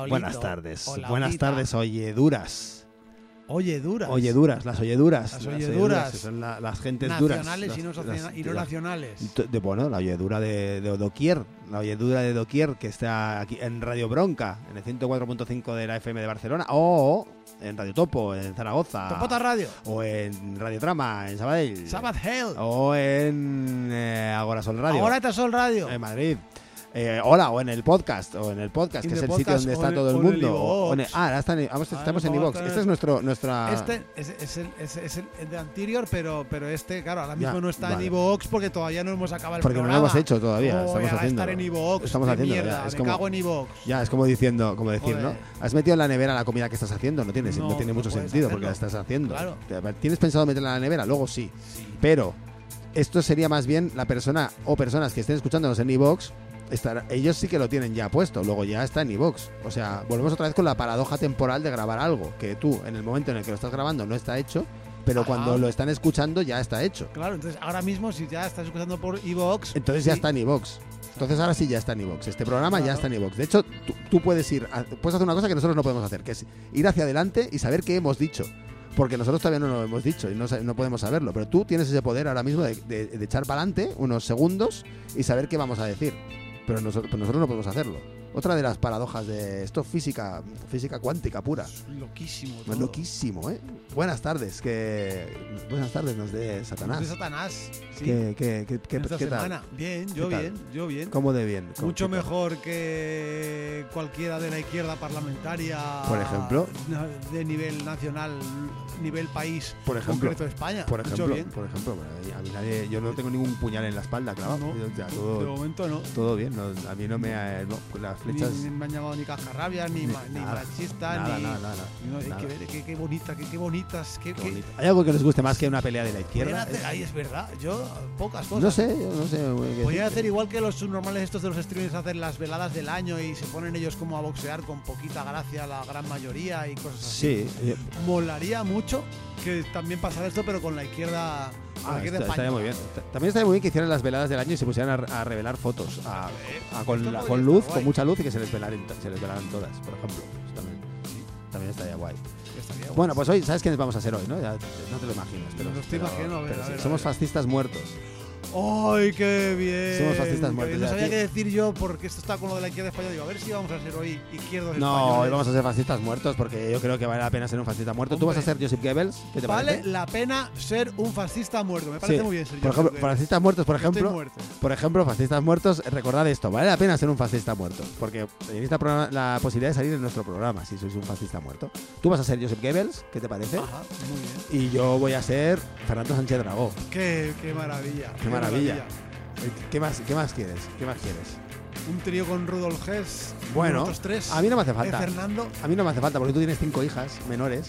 hola. Hola, Olito. Buenas tardes. Hola, Buenas Olita. tardes, oyeduras. Oye, duras. Oyeduras, las oyeduras. Las oyeduras. que son la- las gentes duras. Nacionales y no, Las- las- y no las- nacionales. de- bueno, la oyedura de, de Doquier, la oyedura de Doquier que está aquí en Radio Bronca, en el 104.5 de la FM de Barcelona, o en Radio Topo, en Zaragoza, Topota Radio. o en Radio Trama, en Sabadell, Sabbath Hell. o en eh, Agora Sol Radio, Ahora está Sol Radio. en Madrid. Eh, hola, o en el podcast, o en el podcast, que es el sitio donde está todo el mundo. ah, ahora está en- vamos- Ah, estamos en tener- Este es nuestro, nuestra... Este es, es el, de anterior, pero, pero este, claro, ahora mismo no está en Evox porque todavía no hemos acabado el Porque no lo hemos hecho todavía, estamos haciendo. estar en Evox. Estamos haciendo, ya, mierda, es como- cago en Evox. Ya, es como diciendo, como decir. ¿no? Has metido en la nevera la comida que estás haciendo, no tiene, No, tiene mucho sentido porque la estás haciendo. Claro. ¿Tienes pensado meterla en la nevera? Luego sí. Pero esto sería más bien la persona o personas que estén escuchándonos en iVoox, estar- ellos sí que lo tienen ya puesto, luego ya está en iVoox. O sea, volvemos otra vez con la paradoja temporal de grabar algo, que tú en el momento en el que lo estás grabando no está hecho, pero cuando lo están escuchando ya está hecho. Claro, entonces ahora mismo si ya estás escuchando por Evox, Entonces ya está en iVoox. Entonces ahora sí ya está en iVoox. Este programa ya está en iVoox. De hecho, tú, tú puedes ir, a- puedes hacer una cosa que nosotros no podemos hacer, que es ir hacia adelante y saber qué hemos dicho. Porque nosotros todavía no lo hemos dicho y no, no podemos saberlo. Pero tú tienes ese poder ahora mismo de, de- de echar para adelante unos segundos y saber qué vamos a decir. Pero nosotros, pero nosotros no podemos hacerlo. Otra de las paradojas de esto, física, física cuántica pura. loquísimo. Es todo. loquísimo, ¿eh? Buenas tardes, que buenas tardes nos dé Satanás. De Satanás. Sí. ¿Qué, qué, qué, qué- Esta qué tal? Bien, yo bien, yo bien. ¿Cómo de bien? ¿Cómo- Mucho tal? mejor que cualquiera de la izquierda parlamentaria. Por ejemplo. De nivel nacional, nivel país. Por ejemplo. Concreto de España. Por Mucho ejemplo, bien. por ejemplo, a mí nadie, yo no tengo ningún puñal en la espalda, claro. No, o sea, de momento no. todo bien. no, a mí no me no, las Ni, flechas. ni me han llamado ni cascarrabias, ni, Ni- ma- ni nada, machista, nada, ni. nada, no, qué, qué bonita, qué, qué bonitas, qué. ¿Hay algo que les guste más que una pelea de la izquierda? hacer- ahí es verdad, yo pocas cosas. No sé, yo no sé. Podrían hacer igual que los subnormales estos de los streamers hacen las veladas del año y se ponen ellos como a boxear con poquita gracia la gran mayoría y cosas así. Sí, eh, Molaría mucho que también pasara esto, pero con la izquierda, ah, está- estaría muy bien. Ta- También estaría muy bien que hicieran las veladas del año y se pusieran a, a revelar fotos a- a- con, la- luz, con mucha luz y que se les velaran, se les velaran todas, por ejemplo. Eso también, también estaría guay. Bueno, pues hoy, ¿sabes quiénes vamos a ser hoy? No, Ya- no te lo imaginas. Pero, Me lo estoy pero- imaginando, a ver, pero a sí, ver, a somos fascistas muertos. ¡Ay, qué bien! Somos fascistas muertos. No sabía qué decir yo porque esto está con lo de la izquierda española. Digo, a ver si vamos a ser hoy izquierdos No, españoles. hoy vamos a ser fascistas muertos porque yo creo que vale la pena ser un fascista muerto. Tú vas a ser Joseph Goebbels, ¿qué te Vale parece? la pena ser un fascista muerto. Me parece Sí. muy bien ser Por ejemplo, fascistas muertos, por ejemplo, muerto. por ejemplo, fascistas muertos, recordad esto, vale la pena ser un fascista muerto, porque tenéis la, la posibilidad de salir en nuestro programa si sois un fascista muerto. Tú vas a ser Joseph Goebbels, ¿qué te parece? Ajá, muy bien. Y yo voy a ser Fernando Sánchez Dragó. Qué, qué maravilla. Qué maravilla. ¿Qué más, ¿Qué más quieres? ¿Qué más quieres? Un trío con Rudolf Hess. Bueno, nosotros tres. a mí no me hace Eh, falta. Fernando. A mí no me hace falta porque tú tienes cinco hijas menores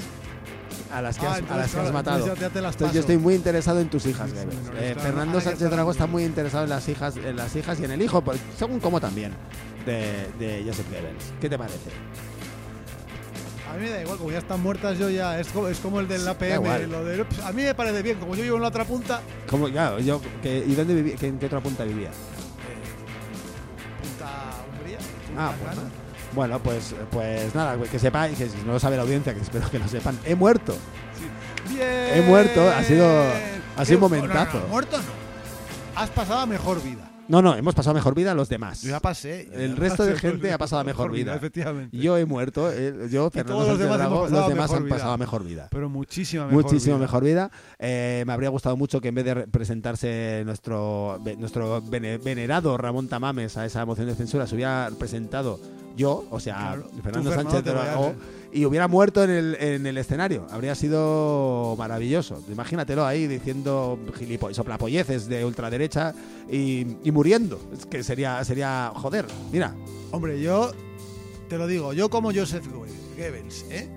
a las que Ah, has, a entonces, las que has claro, matado. entonces ya- ya te las Entonces yo estoy muy interesado en tus hijas, Sí, Eh, claro, Fernando Sánchez Dragó está muy interesado en las hijas, en las hijas y en el hijo, según como también, de, de Joseph Goebbels. ¿Qué te parece? A mí me da igual, como ya están muertas yo ya, es como, es como el del APM, lo de, "Ups, a mí me parece bien, como yo vivo en la otra punta, ¿Cómo? Ya, yo, que- ¿Y dónde vivía? que- ¿En qué otra punta vivía? punta Umbría, Ah, pues, Cana. bueno, pues, pues nada, que sepáis, que si no lo sabe la audiencia, que espero que lo sepan, he muerto. Bien. He muerto, ha sido- ha sido un momentazo. No, no, no, muerto no. Has pasado a mejor vida. No, no, hemos pasado mejor vida los demás. Yo ya pasé. yo El ya resto de gente ha pasado mejor vida. Efectivamente. Yo he muerto, eh, yo, Fernando todos los demás los demás han pasado mejor vida. Pero muchísima mejor Muchísimo vida. mejor vida. Eh, me habría gustado mucho que en vez de re- presentarse nuestro, nuestro vene- venerado Ramón Tamames a esa moción de censura, se hubiera presentado yo, o sea, Claro, Fernando Sánchez vayas, Dragó, ¿eh? y hubiera muerto en el, en el escenario. Habría sido maravilloso. Imagínatelo ahí diciendo gilipo- soplapolleces de ultraderecha y, y muriendo. Es que sería, sería, joder, mira, Hombre, yo te lo digo, yo como Joseph Goebbels, ¿eh?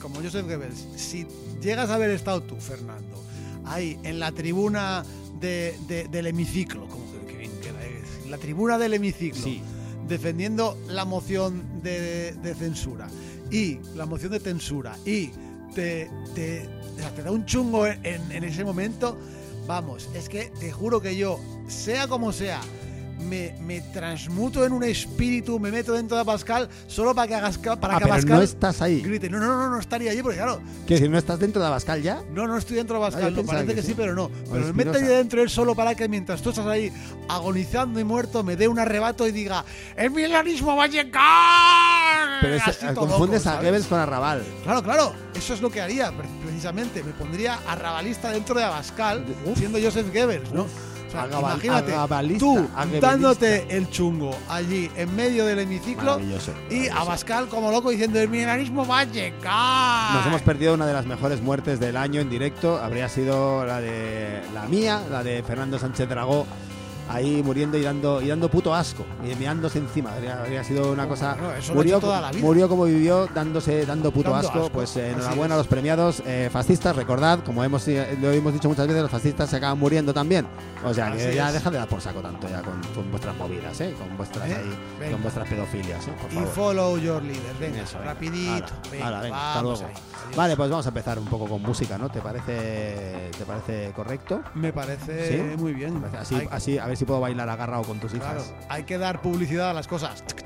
Como Joseph Goebbels, si llegas a haber estado tú, Fernando, ahí en la tribuna de- de- del hemiciclo, como que, que bien queda, ¿eh? en la tribuna del hemiciclo, Sí. Defendiendo la moción de, de censura. Y la moción de censura. Y te, te, te da un chungo en, en ese momento, vamos, es que te juro que yo, sea como sea, me, me transmuto en un espíritu, me meto dentro de Pascal solo para que hagas para Ah, que pero Pascal no estás ahí. grite. No, no, no, no estaría allí porque claro, Que si no estás dentro de Abascal ya. no, no estoy dentro de Ah, Pascal, no, pensaba parece que que, sí, sí. pero no. Pero me meto ahí dentro él solo para que mientras tú estás ahí agonizando y muerto, me dé un arrebato y diga, ¡El milenarismo va a llegar! Pero es- Así todo confundes loco, a. Goebbels con Arrabal. Claro, claro, eso es lo que haría pre- precisamente. Me pondría arrabalista dentro de Abascal, siendo Joseph Goebbels, ¿no? Sea, Agabal- imagínate, agabalista, tú dándote el chungo allí en medio del hemiciclo Maravilloso. y. Abascal como loco diciendo el milenarismo va a llegar. Nos hemos perdido una de las mejores muertes del año en directo. Habría sido la de la mía, la de Fernando Sánchez Dragó, ahí muriendo y dando y dando puto asco y meándose encima. Habría, habría sido una cosa. Eso murió, toda la vida. murió como vivió, dándose dando puto Dando asco. asco, Pues eh, enhorabuena a los premiados eh, fascistas. Recordad, como hemos eh, lo hemos dicho muchas veces, los fascistas se acaban muriendo también. O sea que ya deja de dar por saco tanto ya con, con vuestras movidas, ¿eh? con vuestras con vuestras pedofilias, ¿eh? por Y follow your leader. Venga, Eso, venga. rapidito. Venga, venga, hasta luego. ahí. Vale, pues vamos a empezar un poco con música, ¿no? ¿Te parece, te parece correcto? Me parece ¿Sí? muy bien. Así, así, a ver si puedo bailar agarrado con tus claro, hijas. hay que dar publicidad a las cosas.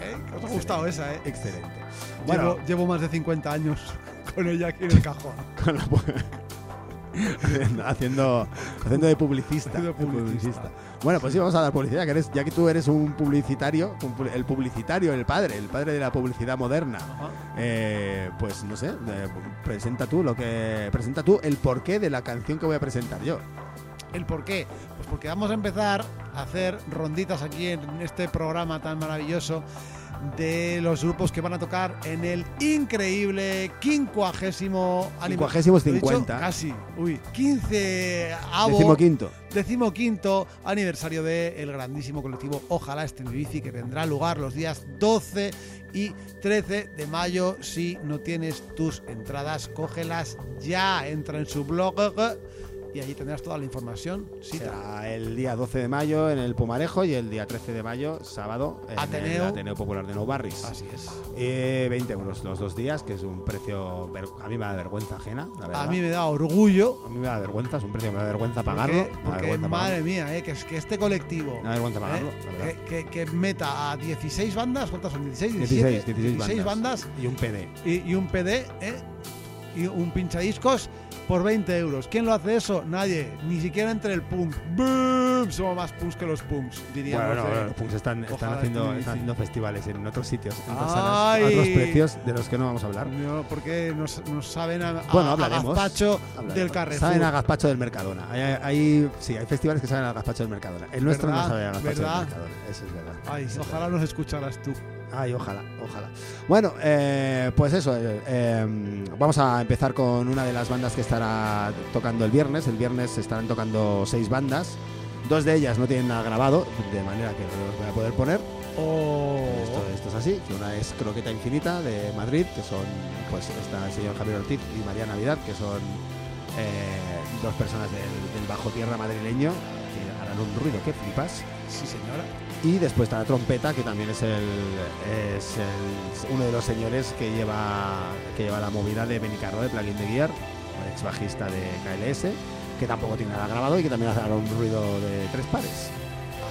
¿Eh? ¿Qué os ha gustado esa, eh? Excelente. Bueno, Bueno, llevo más de 50 años con ella aquí en el cajón. haciendo, haciendo, haciendo de publicista. De de publicista. Bueno, pues sí, vamos a dar publicidad, que eres, ya que tú eres un publicitario, un el publicitario, el padre, el padre de la publicidad moderna. Eh, pues no sé, eh, presenta tú lo que presenta tú el porqué de la canción que voy a presentar yo. ¿El por qué? Pues porque vamos a empezar a hacer ronditas aquí en este programa tan maravilloso de los grupos que van a tocar en el increíble quincuagésimo Quincuagésimo ¿Lo he dicho? 50. Casi. Uy, 15 Decimoquinto. decimoquinto aniversario del grandísimo colectivo Ojalá esté mi bici que tendrá lugar los días 12 y 13 de mayo. Si no tienes tus entradas, cógelas ya. Entra en su blog y allí tendrás toda la información. Será el día 12 de mayo en el Pumarejo y el día 13 de mayo, sábado, en el Ateneo. Ateneo Popular de Nou Barris. así es. Eh, 20 euros los dos días, que es un precio. A mí me da vergüenza ajena, la verdad. A mí me da orgullo. A mí me da vergüenza, es un precio que me da vergüenza Porque, pagarlo. da porque, vergüenza madre pagarlo. mía, eh, que, es que este colectivo Me da vergüenza eh, pagarlo, verdad. que, que- que meta a 16 bandas, ¿cuántas son? 16, 16, 17, 16 bandas Y un PD. y, y un PD ¿eh? y un pinchadiscos por 20 euros. ¿Quién lo hace eso? Nadie. Ni siquiera entre el punk. ¡Boom! Somos más punks que los punks, diríamos. Bueno, no, eh. bueno, los punks están, están, Ojalá haciendo, están haciendo festivales en otros sitios, en otras salas, a otros precios de los que no vamos a hablar. No, porque nos, nos saben a, a- Bueno, a hablaremos. gazpacho Hablaremos. del Carrefour. Saben a gazpacho del Mercadona. Hay, hay- sí, hay festivales que saben a gazpacho del Mercadona. El nuestro ¿Verdad? no sabe a gazpacho ¿Verdad? del Mercadona. Eso es verdad. Ay, Eso es ojalá nos escucharas tú. Ay, ojalá, ojalá. Bueno, eh, pues eso, eh, eh, vamos a empezar con una de las bandas que estará tocando el viernes. El viernes estarán tocando seis bandas. Dos de ellas no tienen nada grabado, de manera que no los voy a poder poner. Oh. Esto, esto es así. que Una es Croqueta Infinita de Madrid, que son, pues está el señor Javier Ortiz y María Navidad, que son eh, dos personas del, del bajo tierra madrileño, que harán un ruido que flipas. Sí, señora. Y después está la trompeta, que también es, el, es el- uno de los señores que lleva, que lleva la movida de Benicarro de Plugin de Gear, ex bajista de KLS, que tampoco tiene nada grabado y que también hará un ruido de tres pares.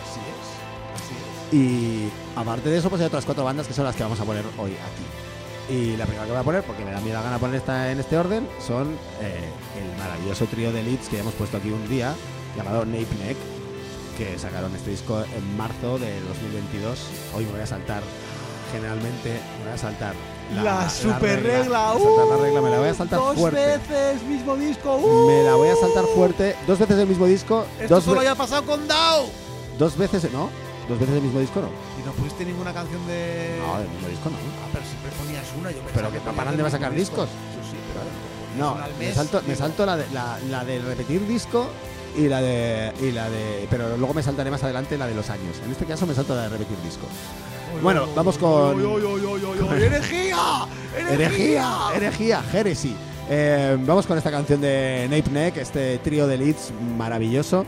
Así es. Así es. Y aparte de eso, pues hay otras cuatro bandas que son las que vamos a poner hoy aquí. Y la primera que voy a poner, porque me da miedo la gana poner esta en este orden, son eh, el maravilloso trío de leads que ya hemos puesto aquí un día, llamado Nape Neck, que sacaron este disco en marzo de 2022. Hoy me voy a saltar, generalmente, me voy a saltar La, super regla. regla. voy a saltar la regla, me la voy a saltar dos fuerte. veces mismo disco. ¡uh! Me la voy a saltar fuerte. Dos veces el mismo disco. Esto Dos, solo haya pasado con Dao. dos veces, ¿no? Dos veces el mismo disco, no. Y no pusiste ninguna canción de. No, el mismo disco no. Ah, pero siempre ponías una. Yo Pero que paran de sacar disco. discos. Sí, pero No, me salto, me salto la, de, la, la de repetir disco y la de y la de pero luego me saltaré más adelante la de los años. En este caso me salto la de repetir disco. Bueno, vamos con- ¡Herejía! Herejía, herejía, heresy. Eh, vamos con esta canción de Nape Neck, este trío de leads maravilloso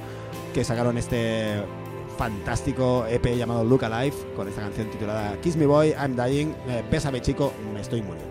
que sacaron este fantástico EP llamado Look Alive con esta canción titulada Kiss Me Boy, I'm Dying, eh, Bésame chico, me estoy muriendo.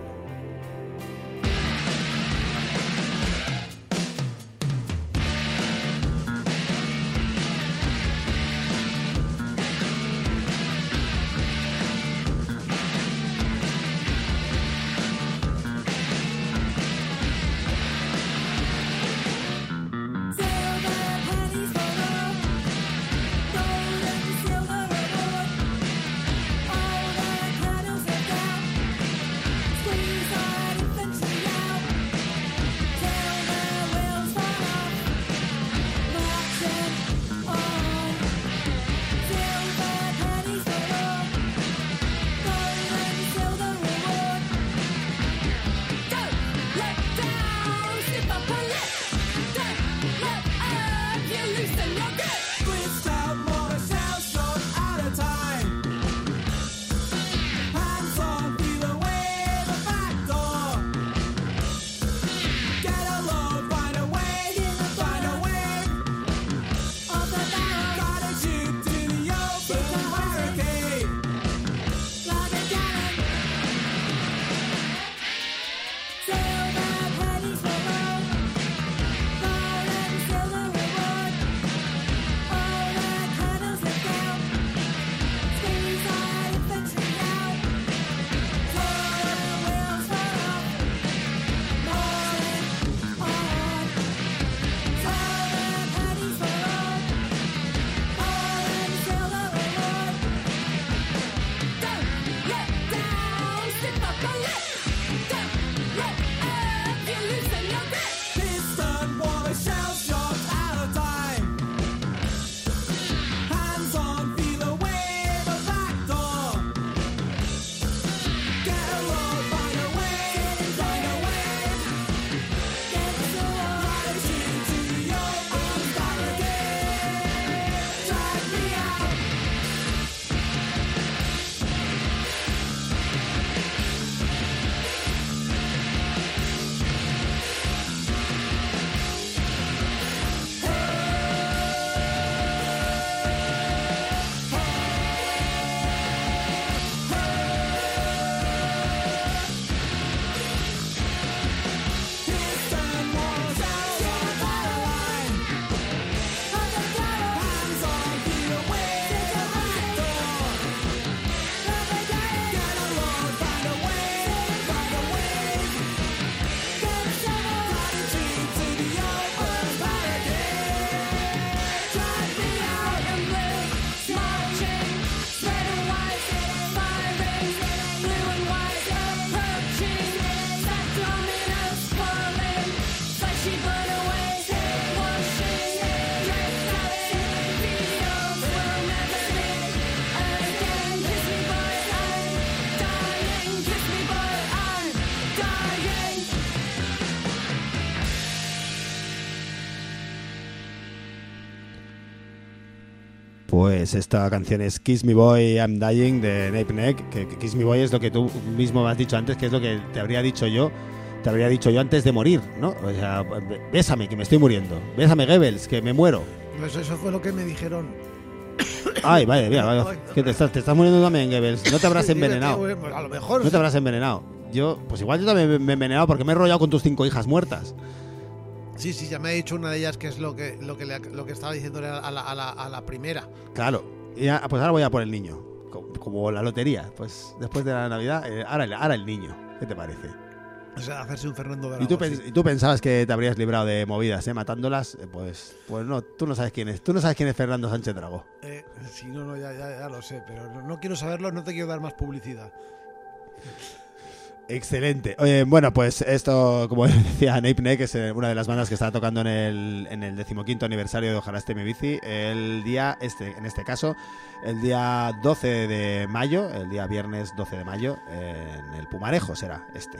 Pues esta canción es Kiss Me Boy, I'm Dying de Nape Neck. Que, que Kiss Me Boy es lo que tú mismo me has dicho antes, que es lo que te habría dicho yo. Te habría dicho yo antes de morir, ¿no? O sea, bésame, que me estoy muriendo. Bésame, Goebbels, que me muero. Pues eso fue lo que me dijeron. Ay, vaya, mira, vaya. Que te estás, te estás muriendo también, Goebbels. No te habrás envenenado. A lo mejor. No te habrás envenenado. Yo, pues igual yo también me he envenenado porque me he enrollado con tus cinco hijas muertas. Sí, sí, ya me ha dicho una de ellas que es lo que, lo que, le- lo que estaba diciéndole a la, a la- a la primera. Claro. Y ya- pues ahora voy a por el niño. Co- Como la lotería. Pues después de la Navidad, eh, ahora, el- ahora el niño. ¿Qué te parece? O sea, hacerse un Fernando de ¿Y tú, y tú pensabas que te habrías librado de movidas, ¿eh? Matándolas. Eh, Pues, pues no, tú no sabes quién es. Tú no sabes quién es Fernando Sánchez Dragó. Eh, sí, no, no, ya, ya, ya lo sé, pero no, no quiero saberlo, no te quiero dar más publicidad. Excelente. Bueno, pues esto, como decía Nape Neck, es eh, una de las bandas que está tocando en el, en el decimoquinto aniversario de Ojalá esté mi bici. El día, este, en este caso, el día 12 de mayo, el día viernes 12 de mayo, en el Pumarejo será este.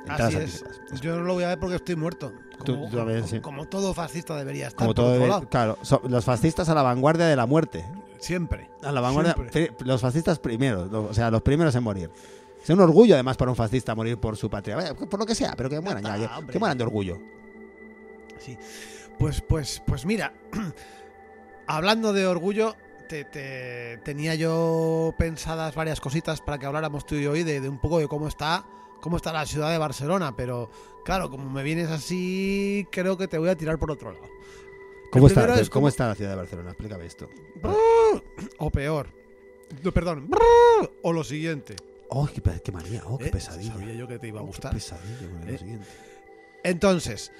Entradas Así es. anticipadas. Yo no lo voy a ver porque estoy muerto. Como, tú también, como- sí. como todo fascista debería estar. Como por todo, otro claro, so- los fascistas a la vanguardia de la muerte. Siempre. A la vanguardia, Siempre. los fascistas primeros, o sea, los primeros en morir. Es un orgullo además para un fascista morir por su patria, por lo que sea, pero que mueran ya, ya, que mueran de orgullo. Sí. Pues, pues, pues mira, hablando de orgullo, te, te- tenía yo pensadas varias cositas para que habláramos tú y yo hoy de, de un poco de cómo está, cómo está la ciudad de Barcelona, pero claro, como me vienes así, creo que te voy a tirar por otro lado. ¿Cómo está, es ¿Cómo como- está la ciudad de Barcelona? Explícame esto. O peor. No, perdón. O lo siguiente. Oh, qué, qué manía, oh, qué ¿Eh? pesadilla. Sabía yo que te iba a Oh, qué gustar. pesadilla con lo ¿Eh? siguiente. Entonces,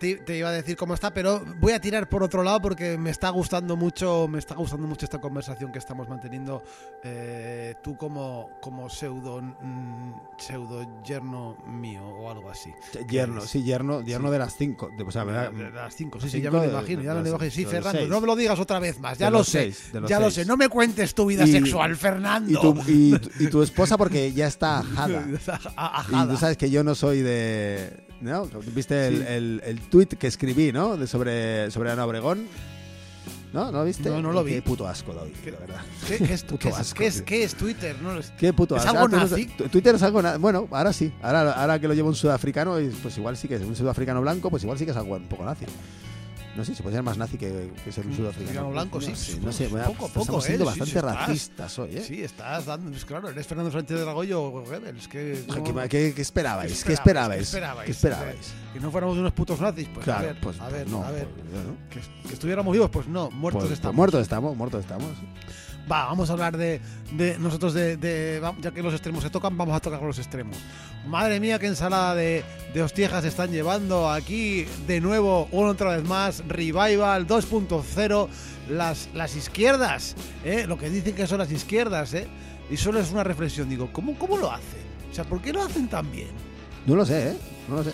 te, te iba a decir cómo está, pero voy a tirar por otro lado porque me está gustando mucho, me está gustando mucho esta conversación que estamos manteniendo eh, tú como, como pseudo mm, pseudo yerno mío o algo así. Yerno, sí, yerno, yerno Sí. de las cinco. de- o sea, De, ¿verdad? de las cinco, sí, sí, ya me lo imagino, ya me lo imagino. Sí, Fernando, no me lo digas otra vez más, ya lo sé, seis, ya lo seis. sé. No me cuentes tu vida Y- sexual, Fernando. Y tu, y, tu- y tu esposa porque ya está ajada. A- Y ajada. tú sabes que yo no soy de... ¿No? ¿Viste el, Sí. el, el tweet que escribí, ¿no? De sobre, sobre Ana Obregón. ¿No? ¿No lo viste? No, no lo vi. Qué puto asco doy, ¿Qué? la verdad. ¿Qué, qué es, Puto qué es- asco, qué es- qué es Twitter? No lo sé. Qué puto ¿Es asco. algo Ah, nazi? Twitter es algo... na- Bueno, ahora sí. Ahora, ahora que lo lleva un sudafricano, pues igual sí que es un sudafricano blanco, pues igual sí que es algo un poco nazi. No sé, se puede ser más nazi que, que ser un Un sudafricano. blanco, no, sí. sé, no sé, Poco, bueno, poco, estamos siendo ¿eh? Bastante sí, estás. racistas hoy, ¿eh? Sí, estás dando. Pues claro, eres Fernando Sánchez de Dragoyo o Goebbels. Que, ¿Qué, no- qué- qué esperabais? ¿Qué ¿Qué esperabais? ¿Qué ¿Qué esperabais? que no fuéramos unos putos nazis. Pues claro, a ver, pues a ver, no, a ver. pues, que estuviéramos vivos, pues no, muertos Pues- pues estamos. muertos estamos, muertos estamos. Va, vamos a hablar de, de nosotros, de, ya que los extremos se tocan, vamos a tocar los extremos. Madre mía, qué ensalada de, de hostiejas están llevando aquí de nuevo, una otra vez más, Revival 2.0, las, las izquierdas, ¿eh? lo que dicen que son las izquierdas, ¿eh? y solo es una reflexión, digo, ¿cómo, ¿cómo lo hacen? O sea, ¿por qué lo hacen tan bien? No lo sé, ¿eh? No lo sé.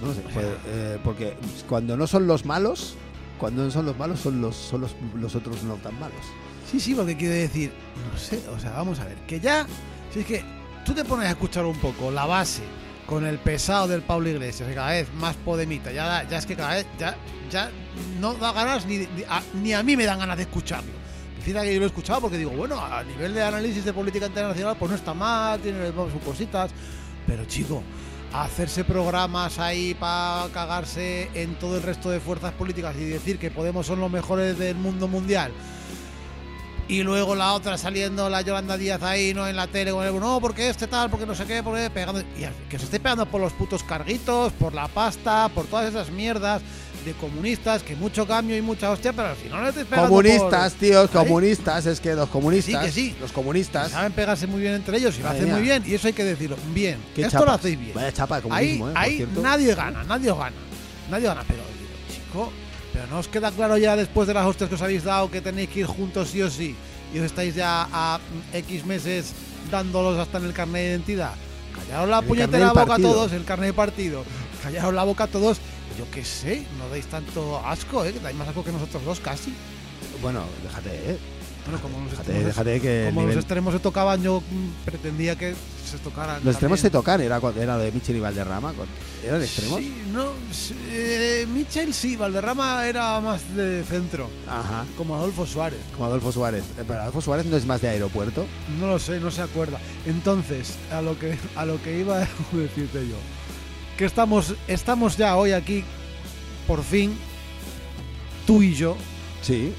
No lo sé. Pues, eh, porque cuando no son los malos, cuando no son los malos, son los, son los, los otros no tan malos. Sí, sí, porque quiere decir, no sé, o sea, vamos a ver, que ya, si es que tú te pones a escuchar un poco la base con el pesado del Pablo Iglesias, que cada vez más podemita, ya, ya es que cada vez, ya, ya no da ganas ni, ni a mí me dan ganas de escucharlo. Decida que yo lo he escuchado porque digo, bueno, a nivel de análisis de política internacional, pues no está mal, tiene sus cositas, pero chico, hacerse programas ahí para cagarse en todo el resto de fuerzas políticas y decir que Podemos son los mejores del mundo mundial y luego la otra saliendo la Yolanda Díaz ahí no en la tele con el no porque este tal porque no sé qué porque pegando y que se esté pegando por los putos carguitos por la pasta por todas esas mierdas de comunistas que mucho cambio y mucha hostia pero al final no estés pegando Comunistas, por- tíos, Ahí. comunistas, es que los comunistas, Que sí, que sí. los comunistas, saben pegarse muy bien entre ellos y lo hacen muy bien y eso hay que decirlo bien esto lo hacéis bien Vaya chapa de ahí, comunismo, ¿eh? Ahí cierto. nadie gana, nadie os gana. Nadie gana, pero digo, chico, pero no os queda claro ya después de las hostias que os habéis dado que tenéis que ir juntos sí o sí. Y os estáis ya a mm, X meses dándolos hasta en el carnet de identidad. Callaos la El puñetera boca a todos, el carnet de partido. Callaos la boca a todos. Yo qué sé, no dais tanto asco, ¿eh? Que dais más asco que nosotros dos casi. Bueno, déjate, ¿eh? Bueno, como los Déjate, extremos, déjate que el como nivel- los extremos se tocaban, yo mm, pretendía que se tocaran. los extremos se tocan, era, cuando- era de Michel y Valderrama, ¿eran extremos? Sí, no, eh, Michel sí, Valderrama era más de centro, Ajá, como Adolfo Suárez. como Adolfo Suárez. Eh, Pero Adolfo Suárez no es más de aeropuerto. No lo sé, no se acuerda. Entonces, a lo que a lo que iba a decirte yo, que estamos estamos ya hoy aquí por fin tú y yo, Sí.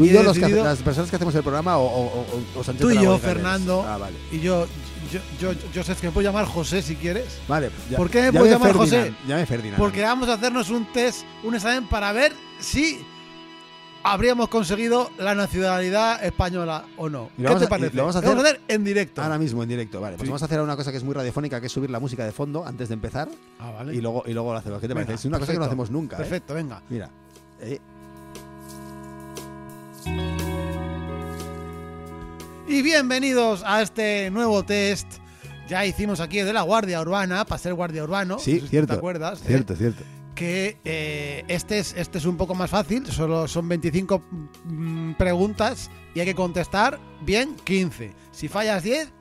Tú y, Y yo, los que las personas que hacemos el programa, o, o, o- o Sánchez Tú y yo, Dragó Calles? Fernando. Ah, vale. y yo, yo, yo, sé que me puedo llamar José si quieres. Vale. ya- ¿Por qué me puedes llamar Ferdinand, José? Llame Ferdinand. Porque vamos a hacernos un test, un examen para ver si habríamos conseguido la nacionalidad española o no. ¿Qué lo vamos te a- parece? lo vamos a hacer en directo. Ahora mismo en directo, vale. Pues Sí. vamos a hacer una cosa que es muy radiofónica, que es subir la música de fondo antes de empezar Ah, vale. y luego y luego lo hacemos. ¿Qué te Venga, parece? Es una cosa que no hacemos nunca. ¿eh? Perfecto, venga. Mira. eh, Y bienvenidos a este nuevo test. Ya hicimos aquí el de la Guardia Urbana, para ser Guardia Urbano. sí, no sé si cierto. ¿Te acuerdas? eh? Cierto, cierto. que eh, este, es, este es un poco más fácil, solo son 25 mm, preguntas y hay que contestar bien 15. Si fallas 10,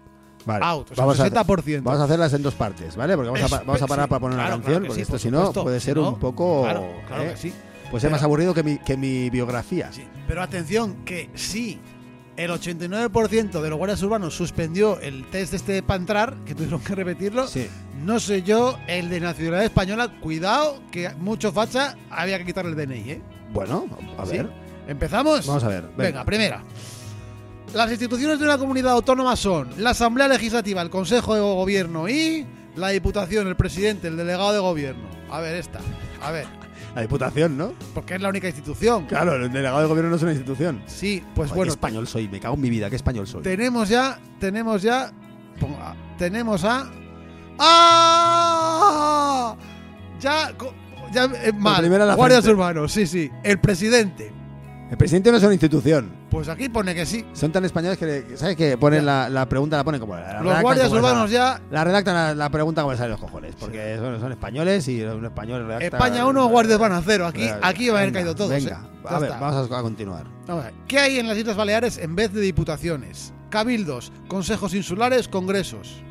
Vale. out, o sea, vamos, a, 60%. vamos a hacerlas en dos partes, ¿vale? Porque vamos a, vamos a parar sí, para poner claro, una canción, que porque sí, esto por si no puede ser no, un poco. Claro, claro ¿eh? que sí. Ser Pero- más aburrido que mi, que mi biografía. Sí, Pero atención, que si el 89% de los guardias urbanos suspendió el test este para entrar, que tuvieron que repetirlo, Sí. no sé yo, el de nacionalidad española, cuidado, que mucho facha, había que quitarle el DNI, ¿eh? Bueno, a ¿Sí? ver. ¿Empezamos? Vamos a ver. Venga, primera. Las instituciones de una comunidad autónoma son la Asamblea Legislativa, el Consejo de Gobierno y la Diputación, el presidente, el delegado de gobierno. A ver, esta. A ver, La Diputación, ¿no? porque es la única institución. Claro, el delegado de gobierno no es una institución. Sí, pues Joder, bueno, qué español soy, me cago en mi vida, qué español soy. tenemos ya, tenemos ya, ponga, tenemos a... ¡Ah! Ya, ya eh, mal. Guardias frente. urbanos, sí, sí. El presidente. El presidente no es una institución. Pues aquí pone que sí. Son tan españoles que, ¿sabes qué? Ponen la, la pregunta, la ponen como. La Los redactan guardias urbanos ya La redactan la, la pregunta como les sale los cojones. Porque son, son españoles y un español redacta. España 1, Guardia Urbana 0. Aquí, Venga, aquí va a haber venga, caído todos. Venga, ¿eh? A ver, vamos a, a continuar. Vamos a ver. ¿Qué hay en las Islas Baleares en vez de diputaciones? Cabildos, consejos insulares, congresos.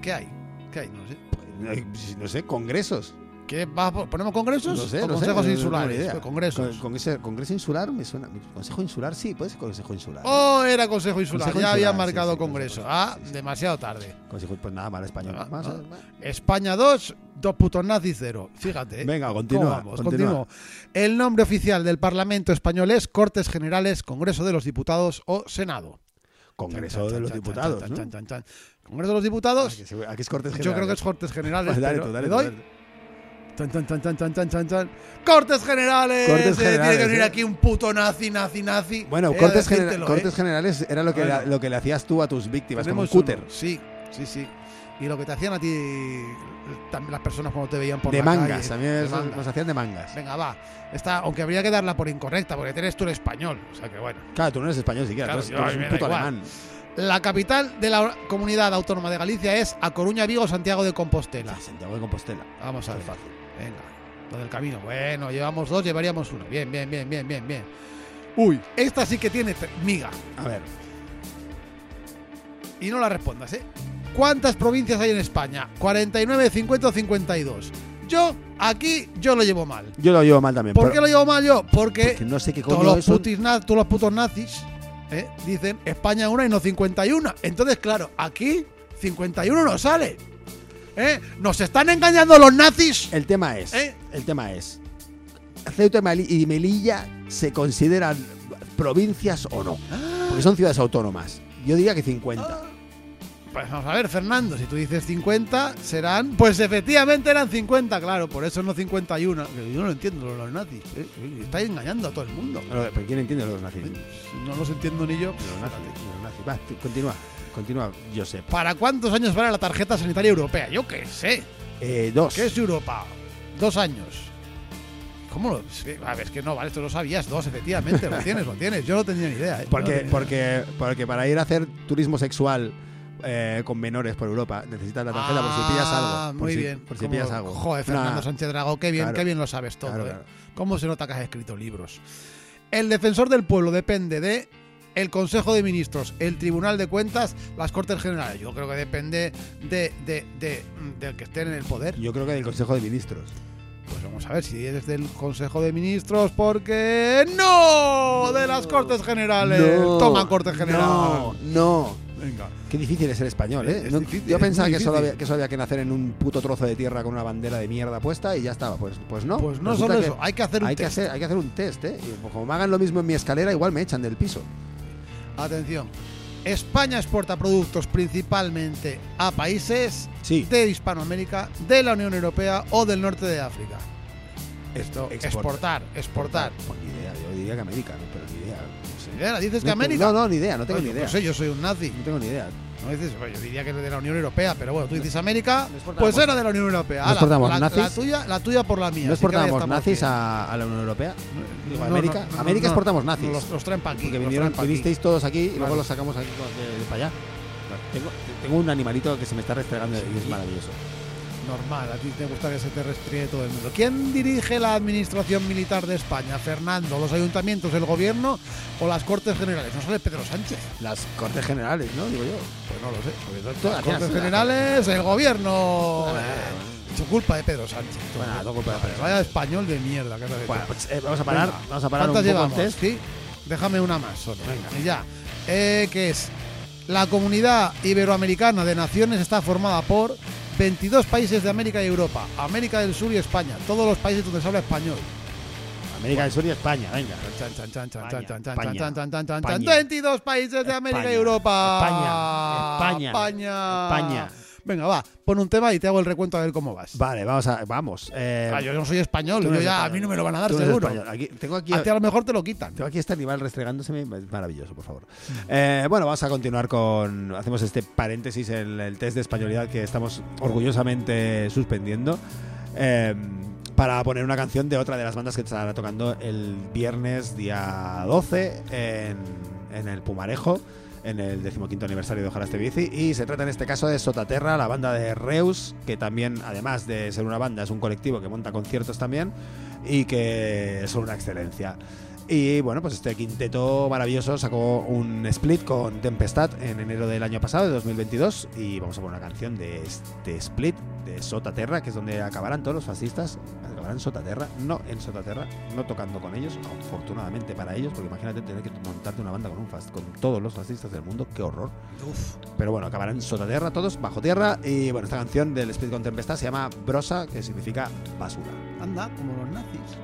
¿Qué hay? ¿Qué hay? No sé. Eh, No sé, congresos. ¿Qué va ¿Ponemos congresos No sé, o no consejos insulares? congresos. Con- con ese- congreso insular me suena. Consejo insular, sí, puede ser consejo insular. Oh, era consejo insular. Consejo ya había insular, marcado sí, sí, congreso. consejo, Ah, sí, demasiado tarde. Consejo, pues nada, mal español. Ah, Más, ah. más. España 2, dos putos nazis 0. Fíjate. ¿eh? Venga, ¿Cómo continúa. vamos? continúa. El nombre oficial del Parlamento español es Cortes Generales, Congreso de los Diputados o Senado. Congreso Chan, de los chan, diputados. Congreso de los Diputados. Aquí, se- aquí es Cortes Yo creo que Generales. es Cortes Generales. Pues dale pero tú, dale ¿le tú, doy? dale. Cortes Generales. Cortes eh, Tiene que venir eh. aquí un puto nazi, nazi, nazi. Bueno, eh, cortes, genera- cortes generales era lo que, Bueno. la- lo que le hacías tú a tus víctimas, como un cúter. Sí, sí, sí. Y lo que te hacían a ti también las personas cuando te veían por De la mangas, calle, a mí de mangas. nos hacían de mangas. Venga, va. Esta, aunque habría que darla por incorrecta, porque tienes tú el español. O sea que bueno. Claro, tú no eres español siquiera, Claro, tú yo- eres, tú eres un puto igual. alemán. La capital de la comunidad autónoma de Galicia es A Coruña, Vigo, Santiago de Compostela. Santiago de Compostela. Vamos a ver. fácil. Venga, lo del camino. Bueno, llevamos dos, llevaríamos uno. Bien, bien, bien, bien, bien, bien. Uy, esta sí que tiene miga. A ver, Y no la respondas, ¿eh? ¿Cuántas provincias hay en España? 49, 50 o 52. Yo, aquí, yo lo llevo mal. yo lo llevo mal también. ¿Por qué lo llevo mal yo? Porque porque no sé qué todos los, putis todos los putos nazis ¿eh? dicen España una y no 51. Entonces, claro, aquí 51 no sale. ¿Eh? Nos están engañando los nazis. El tema es, ¿Eh? el tema es, Ceuta y Melilla se consideran provincias o no, porque son ciudades autónomas. Yo diría que 50. Pues vamos a ver, Fernando, si tú dices 50, serán. Pues efectivamente eran 50, claro, por eso no 51. Que Yo no lo entiendo, los, nazis. ¿eh? Estáis engañando a todo el mundo. Pero, pero ¿quién entiende los nazis? No los entiendo ni yo. Los nazis, los nazis. Va, continúa, continúa, Josep. ¿Para cuántos años vale la tarjeta sanitaria europea? Yo qué sé. Eh, dos. ¿Qué es Europa? Dos años. ¿Cómo lo.? A ver, es que no, vale, esto lo sabías. Dos, efectivamente, lo tienes, lo tienes. Yo no tenía ni idea. ¿eh? Porque, tenía porque, porque para ir a hacer turismo sexual eh, con menores por Europa necesitas la tarjeta por si pillas Ah, algo. Por Muy si, bien. Por si ¿Cómo- pillas algo. Joder, Fernando Sánchez Dragó, qué bien, Claro. qué bien lo sabes todo. Claro, ¿eh? claro. ¿Cómo se nota que has escrito libros? El defensor del pueblo depende de el Consejo de Ministros, el Tribunal de Cuentas, las Cortes Generales. Yo creo que depende de, de- de- del que esté en el poder. Yo creo que del Consejo de Ministros. Pues vamos a ver si eres del Consejo de Ministros, porque no de las Cortes Generales. No, Toma Corte General. No, no. Venga. Qué difícil es ser español, ¿eh? Es No- difícil, yo es pensaba que solo, había, que solo había que nacer en un puto trozo de tierra con una bandera de mierda puesta y ya estaba. Pues, pues no. Pues no Resulta solo que eso, hay que hacer un hay que test. hacer, hay que hacer un test, ¿eh? Y como me hagan lo mismo en mi escalera, igual me echan del piso. Atención. España exporta productos principalmente a países Sí. de Hispanoamérica, de la Unión Europea o del norte de África. Esto, Exporta. exportar, exportar. Pues ni idea, yo diría que América, ¿no? pero ni idea. No sé. ¿Idea? ¿Dices que América? No, no, ni idea, no tengo Oye, ni idea. No sé, yo soy un nazi. No tengo ni idea. No dices, yo diría que es de la Unión Europea, pero bueno, tú dices América, pues era de la Unión Europea. no Ala, exportamos la, nazis. la tuya, la tuya por la mía. ¿No exportamos estamos nazis a, a la Unión Europea? Digo, No, América. no, no, América no, exportamos nazis. Los, los traen para aquí. porque vinieron, pa' aquí. vinisteis todos aquí y luego los sacamos aquí de, de para allá. Tengo, tengo un animalito que se me está restregando y es maravilloso. Normal, a ti te gusta que se te restríe todo el mundo. ¿Quién dirige la administración militar de España? Fernando, los ayuntamientos, el gobierno o las Cortes Generales. No sale Pedro Sánchez. Las Cortes Generales, ¿no? Digo yo. Pues no lo sé. las ¿a quién Cortes Generales, el gobierno. Eh, Su culpa de Pedro Sánchez. Bueno, todo culpa de Pedro Vaya español de mierda que. Bueno, pues eh, vamos a parar, Venga, vamos a parar un ¿Cuántas poco el llevamos? test. Sí, déjame una más solo. Venga. Y ya. Eh, que es la comunidad iberoamericana de naciones está formada por 22 países de América y Europa, América del Sur y España, todos los países donde se habla español. América del Sur y España, venga. Chan, chan, chan, chan, España, chan, chan, España, chan, chan, chan, chan, chan. España. 22 países de América y Europa. España, España, España. Venga, va, pon un tema y te hago el recuento a ver cómo vas. Vale, vamos a, vamos. Eh, Ah, yo no soy español, yo ya, a mí no me lo van a dar tú seguro. Aquí, tengo aquí A ti a lo mejor te lo quitan. Tengo aquí este animal restregándose, es maravilloso, por favor. Eh, bueno, vamos a continuar con. Hacemos este paréntesis, el, el test de españolidad que estamos orgullosamente suspendiendo. eh, para poner una canción de otra de las bandas que estará tocando el viernes día 12 en, en el Pumarejo, en el decimoquinto aniversario de Ojalá este bici. Y se trata en este caso de Sotaterra, la banda de Reus, que también, además de ser una banda, es un colectivo que monta conciertos también y que son una excelencia. Y bueno, pues este quinteto maravilloso sacó un split con Tempestad en enero del año pasado, de 2022, y vamos a poner una canción de este split de Sotaterra, que es donde acabarán todos los fascistas, acabarán en Sotaterra, no en Sotaterra, no tocando con ellos, afortunadamente para ellos, porque imagínate tener que montarte una banda con, un fas- con todos los fascistas del mundo, qué horror. Pero bueno, acabarán en Sotaterra todos, bajo tierra, y bueno, esta canción del split con Tempestad se llama Brosa, que significa basura. Anda, como los nazis.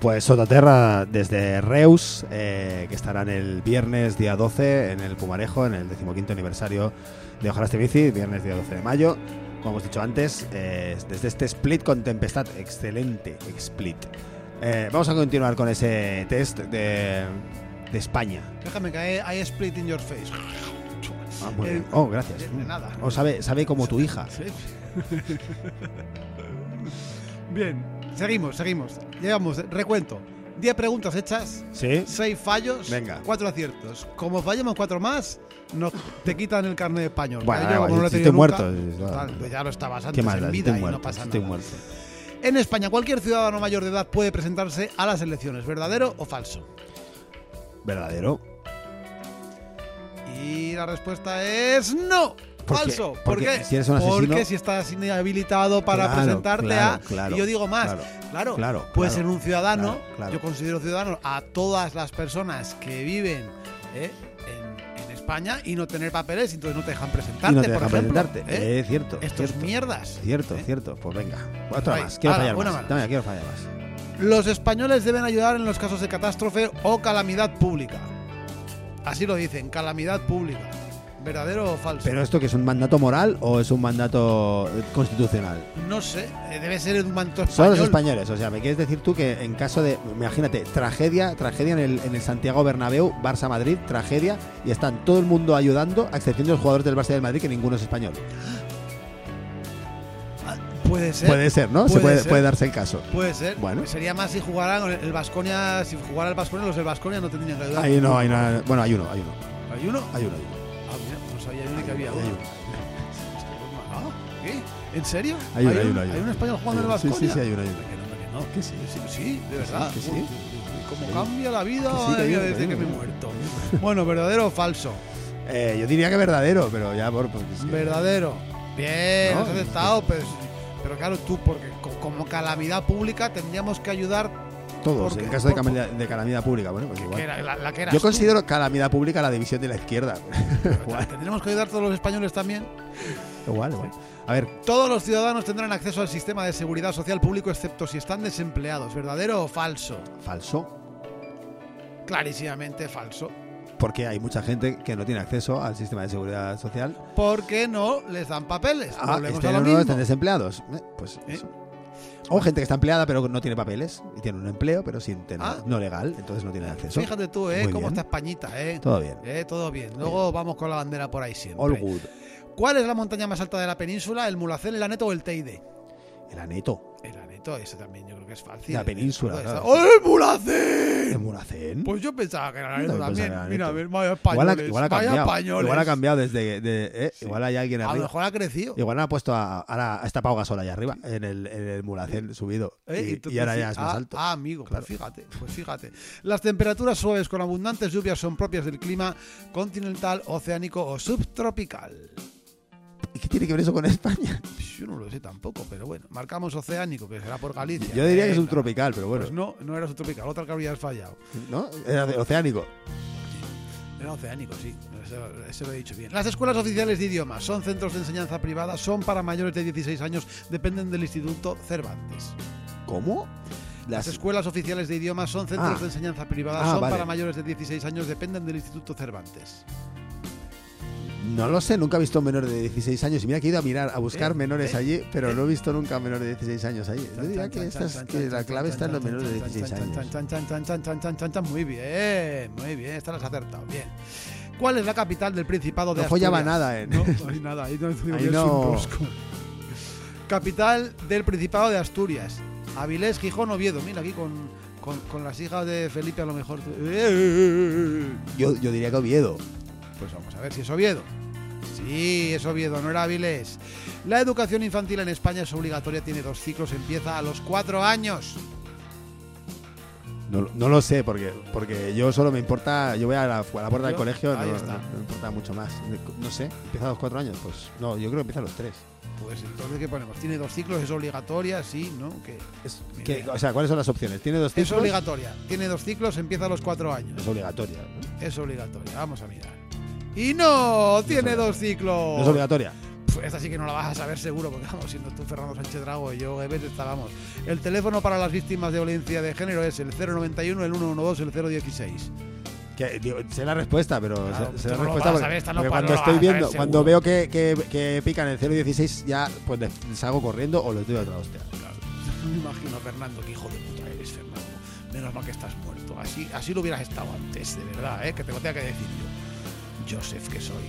Pues Sototerra desde Reus, eh, que estarán el viernes día 12 en el Pumarejo, en el decimoquinto aniversario de Ojalá este bici, viernes día 12 de mayo. Como hemos dicho antes, eh, desde este split con Tempestad, excelente split. Eh, vamos a continuar con ese test de, de España. Déjame caer, I split in your face. Ah, muy bien. Oh, gracias. de- de nada. Oh, sabe, sabe como tu hija. Sí. Bien, seguimos, seguimos. Llegamos, recuento. 10 preguntas hechas, ¿Sí? 6 fallos, Venga. 4 aciertos. Como fallemos 4 más, nos, te quitan el carnet de español. Bueno, yo, como no lo si estoy nunca, muerto, tal, pues ya lo estabas ¿Qué antes da? en vida y muerto. no pasa estoy nada. muerto. En España, cualquier ciudadano mayor de edad puede presentarse a las elecciones, ¿verdadero o falso? ¿Verdadero? Y la respuesta es no. ¿Por? Falso. ¿Por Porque qué? si eres un asesino- Porque si estás inhabilitado para Claro, presentarte claro, a. claro, y yo digo más. claro, Claro, puede ser un ciudadano. Yo considero ciudadano a todas las personas que viven ¿eh? en, en España y no tener papeles, entonces no te dejan presentarte. y no te por dejan ejemplo, presentarte. ¿eh? Eh, cierto. Estos cierto. mierdas. Cierto, ¿eh? cierto. Pues venga. Otra Ahí, más. Quiero fallar más. más. Quiero fallar más. Los españoles deben ayudar en los casos de catástrofe o calamidad pública. Así lo dicen, calamidad pública. ¿Verdadero o falso? ¿Pero esto que es un mandato moral o es un mandato constitucional? no sé, eh, debe ser un manto Son español. los españoles, o sea, ¿me quieres decir tú que en caso de, imagínate, tragedia, tragedia en el, en el Santiago Bernabéu, Barça-Madrid, tragedia, y están todo el mundo ayudando, a excepción de los jugadores del Barça y del Madrid, que ninguno es español? Ah, Puede ser. Puede ser, ¿no? Se Puede puede, ser. puede darse el caso. Puede ser. Bueno. Sería más si jugaran el Vasconia. Si jugara el Vasconia, los del Vasconia no tendrían que ayudar. Ahí no, hay nada. Bueno, hay uno, hay uno. ¿Hay uno? Hay uno, hay uno. Sabía yo ni que había Hay uno. Ah, ¿qué? ¿En serio? Hay uno, hay un- hay un español jugando en el Sí, Vasconia? sí, sí, hay uno, hay uno. Que no, que no. Que sí. Sí, sí, de verdad. que sí. Sí. cambia la vida Que sí, que hay desde que hay me he muerto. Bueno, ¿verdadero o falso? Eh, yo diría que verdadero, pero ya por. porque sí. Verdadero. Bien, No, has aceptado, pues, pero claro, tú, porque co- como calamidad pública tendríamos que ayudar Todos, porque- en caso de calamidad, de calamidad pública, bueno, pues igual. era la, la que eras Yo tú. considero calamidad pública la división de la izquierda. ¿Tendremos que ayudar todos los españoles también? igual, igual. A ver, Todos los ciudadanos tendrán acceso al sistema de seguridad social público excepto si están desempleados. ¿Verdadero o falso? falso. Clarísimamente falso. Porque hay mucha gente que no tiene acceso al sistema de seguridad social. Porque no les dan papeles. Ah, Volvemos estén a o lo no mismo. estén desempleados. Eh, Pues ¿Eh? eso. O gente que está empleada pero no tiene papeles y tiene un empleo pero sin tener, Ah. no legal, entonces no tiene acceso. Fíjate tú, ¿eh? Muy Cómo bien. está Españita, ¿eh? Todo bien. Eh, todo bien. Luego vamos con la bandera por ahí siempre. All good. ¿Cuál es la montaña más alta de la península? ¿El Mulacén, el Aneto o el Teide? El aneto. Ese también yo creo que es fácil. La península, claro. ¡Oh, el Mulacén! El Mulacén. Pues yo pensaba que era Yo Aneto también era Mira, a ver, vaya igual, ha, españoles. igual ha vaya cambiado. españoles. Igual ha cambiado desde. de- eh, Igual hay alguien A lo arriba. mejor ha crecido. Igual han puesto a, ahora está Pau Gasol allá arriba, en el, en el Mulacén subido. Eh, y, ahora ya es más ah, alto. Ah, amigo, Claro. pues fíjate, pues fíjate. Las temperaturas suaves con abundantes lluvias son propias del clima continental, oceánico o subtropical. ¿Y qué tiene que ver eso con España? Yo no lo sé tampoco, pero bueno, marcamos oceánico, que será por Galicia. Yo diría que es un tropical, pero bueno. Pues no, no era subtropical, otra que habrías fallado. ¿No? Era de- oceánico. Era oceánico, sí, eso, eso lo he dicho bien. Las escuelas oficiales de idiomas son centros de enseñanza privada, son para mayores de 16 años, dependen del Instituto Cervantes. ¿Cómo? Las escuelas oficiales de idiomas son centros Ah. de enseñanza privada, Ah, son vale. para mayores de 16 años, dependen del Instituto Cervantes. No lo sé, nunca he visto un menor de 16 años. Y mira que he ido a mirar, a buscar Eh, menores eh, allí, pero eh. no he visto nunca un menor de 16 años allí. Yo diría que, esta es- que la clave está en los menores de 16 años. Muy bien, muy bien, esta la has acertado, bien. ¿Cuál es la capital del Principado de No Asturias? follaba nada, ¿eh? No, no hay nada, ahí no, Ahí es no. un. Capital del Principado de Asturias. Avilés, Gijón, Oviedo. Mira aquí con, con, con las hijas de Felipe a lo mejor. Yo, yo diría que Oviedo. Pues vamos a ver si es Oviedo. Sí, es Oviedo, no era Avilés. La educación infantil en España es obligatoria, tiene dos ciclos, empieza a los cuatro años. No, no lo sé, porque, porque yo solo me importa. Yo voy a la, a la puerta del colegio, no, no- me importa mucho más. No sé, empieza a los cuatro años. Pues no, yo creo que empieza a los tres. Pues entonces, ¿qué ponemos? Tiene dos ciclos, es obligatoria, sí, ¿no? Que Es, que- o sea, ¿cuáles son las opciones? ¿Tiene dos es ciclos? obligatoria. Tiene dos ciclos, empieza a los cuatro años. Es obligatoria. ¿no? Es obligatoria, vamos a mirar. Y no, tiene dos ciclos. Es obligatoria. Pf, Esta sí que no la vas a saber seguro, porque vamos, siendo tú Fernando Sánchez Drago y yo Eves, estábamos. El teléfono para las víctimas de violencia de género es el 091, el 112, el 016. Que, digo, sé la respuesta, pero Claro, sé, la no respuesta porque, saber, porque cuando estoy saber viendo, cuando veo que, que, que pican el 016 ya pues les, hago corriendo o les doy otra hostia. Me imagino, Fernando, que hijo de puta eres, Fernando. Menos mal que estás muerto. Así, así lo hubieras estado antes, de verdad, ¿eh? que te lo tenga que decir yo. Joseph, que soy.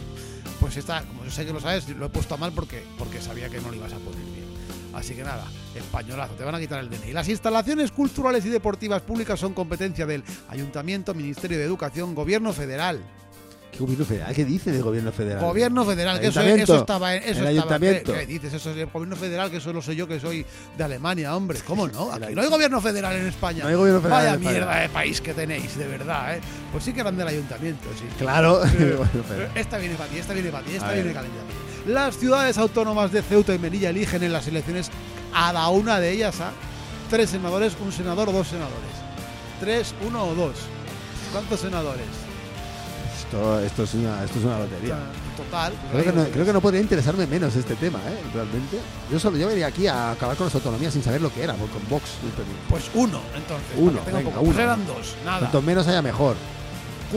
Pues esta, como yo sé que lo sabes, lo he puesto mal porque, porque sabía que no lo ibas a poner bien. Así que nada, españolazo, te van a quitar el DNI. Las instalaciones culturales y deportivas públicas son competencia del Ayuntamiento, Ministerio de Educación, Gobierno Federal. ¿Qué gobierno federal? ¿Qué dice del gobierno federal? Gobierno Federal, que eso, estaba en. Eso El estaba- ayuntamiento. ¿qué, qué dices? Eso es el gobierno federal, que solo soy yo, que soy de Alemania, hombre. ¿Cómo no? Aquí no hay gobierno federal en España. No hay gobierno federal Vaya en España. mierda de país que tenéis, de verdad, ¿eh? Pues sí que eran del ayuntamiento, sí. Claro. Pero- Esta viene para ti, esta viene para ti, esta viene calentita. Las ciudades autónomas de Ceuta y Melilla eligen en las elecciones a cada una de ellas a tres senadores, un senador o dos senadores. Tres, uno o dos. ¿Cuántos senadores? Esto, esto, es una, esto es una lotería. Total. Creo que, no, creo que no podría interesarme menos este tema, ¿eh? Realmente. Yo solo yo venía aquí a acabar con las autonomías sin saber lo que era, con con Vox. Pues uno, entonces. Uno, para que tenga venga, poco. Pues uno. eran dos, nada. Cuanto menos haya mejor.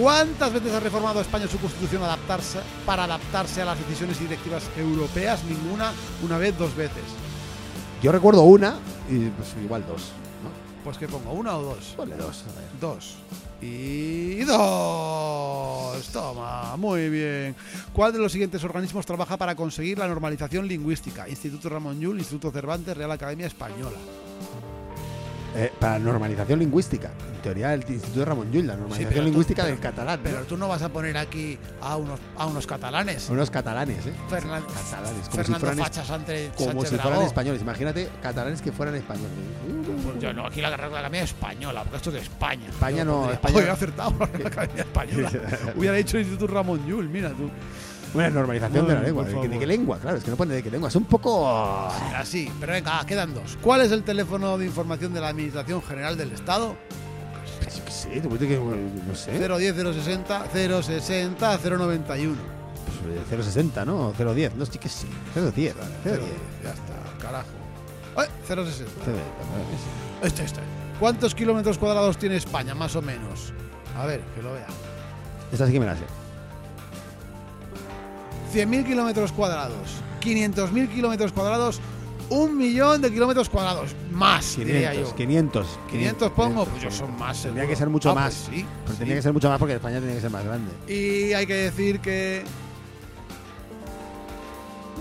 ¿Cuántas veces ha reformado España su constitución adaptarse, para adaptarse a las decisiones y directivas europeas? Ninguna, una vez, dos veces. Yo recuerdo una y pues igual dos. ¿no? Pues que pongo, una o dos. Ponle dos, a ver. Dos. Y dos. Toma, muy bien. ¿Cuál de los siguientes organismos trabaja para conseguir la normalización lingüística? Instituto Ramón Llull, Instituto Cervantes, Real Academia Española. Eh, para normalización lingüística. En teoría, el Instituto de Ramón Llull, la normalización tú- lingüística pero- del catalán. ¿no? Pero tú no vas a poner aquí a unos, a unos catalanes. Unos catalanes, ¿eh? Fernan- Catalanes, como si Fernando fueran, es- Fachas ante como Sánchez si fueran españoles. Imagínate, catalanes que fueran españoles. Pues yo no, aquí la Real Academia Española, porque esto es de España. España Yo no, España- Oye, acertado la Academia Española. Hubiera dicho el Instituto Ramón Llull, mira tú. Bueno, normalización de la lengua. ¿De, qué- de qué lengua? Claro, es que no pone de qué lengua. Es un poco. Así, pero venga, ah, quedan dos. ¿Cuál es el teléfono de información de la Administración General del Estado? Yo qué sé, te que. No sé. 010 060 060 091. Pues, 060, ¿no? 010. No, sí que sí. 010. 010. Ya está, carajo. Eh, 060. 010. Este, este. ¿Cuántos kilómetros cuadrados tiene España, más o menos? A ver, que lo vea. Esta sí que me la sé. 100.000 kilómetros cuadrados, 500.000 kilómetros cuadrados, un millón de kilómetros cuadrados. Más, diría 500. yo. 500. 500 pongo, pues yo son más. Tendría seguro. que ser mucho Ah, más. pues sí, Pero sí. tendría que ser mucho más porque España tenía que ser más grande. Y hay que decir que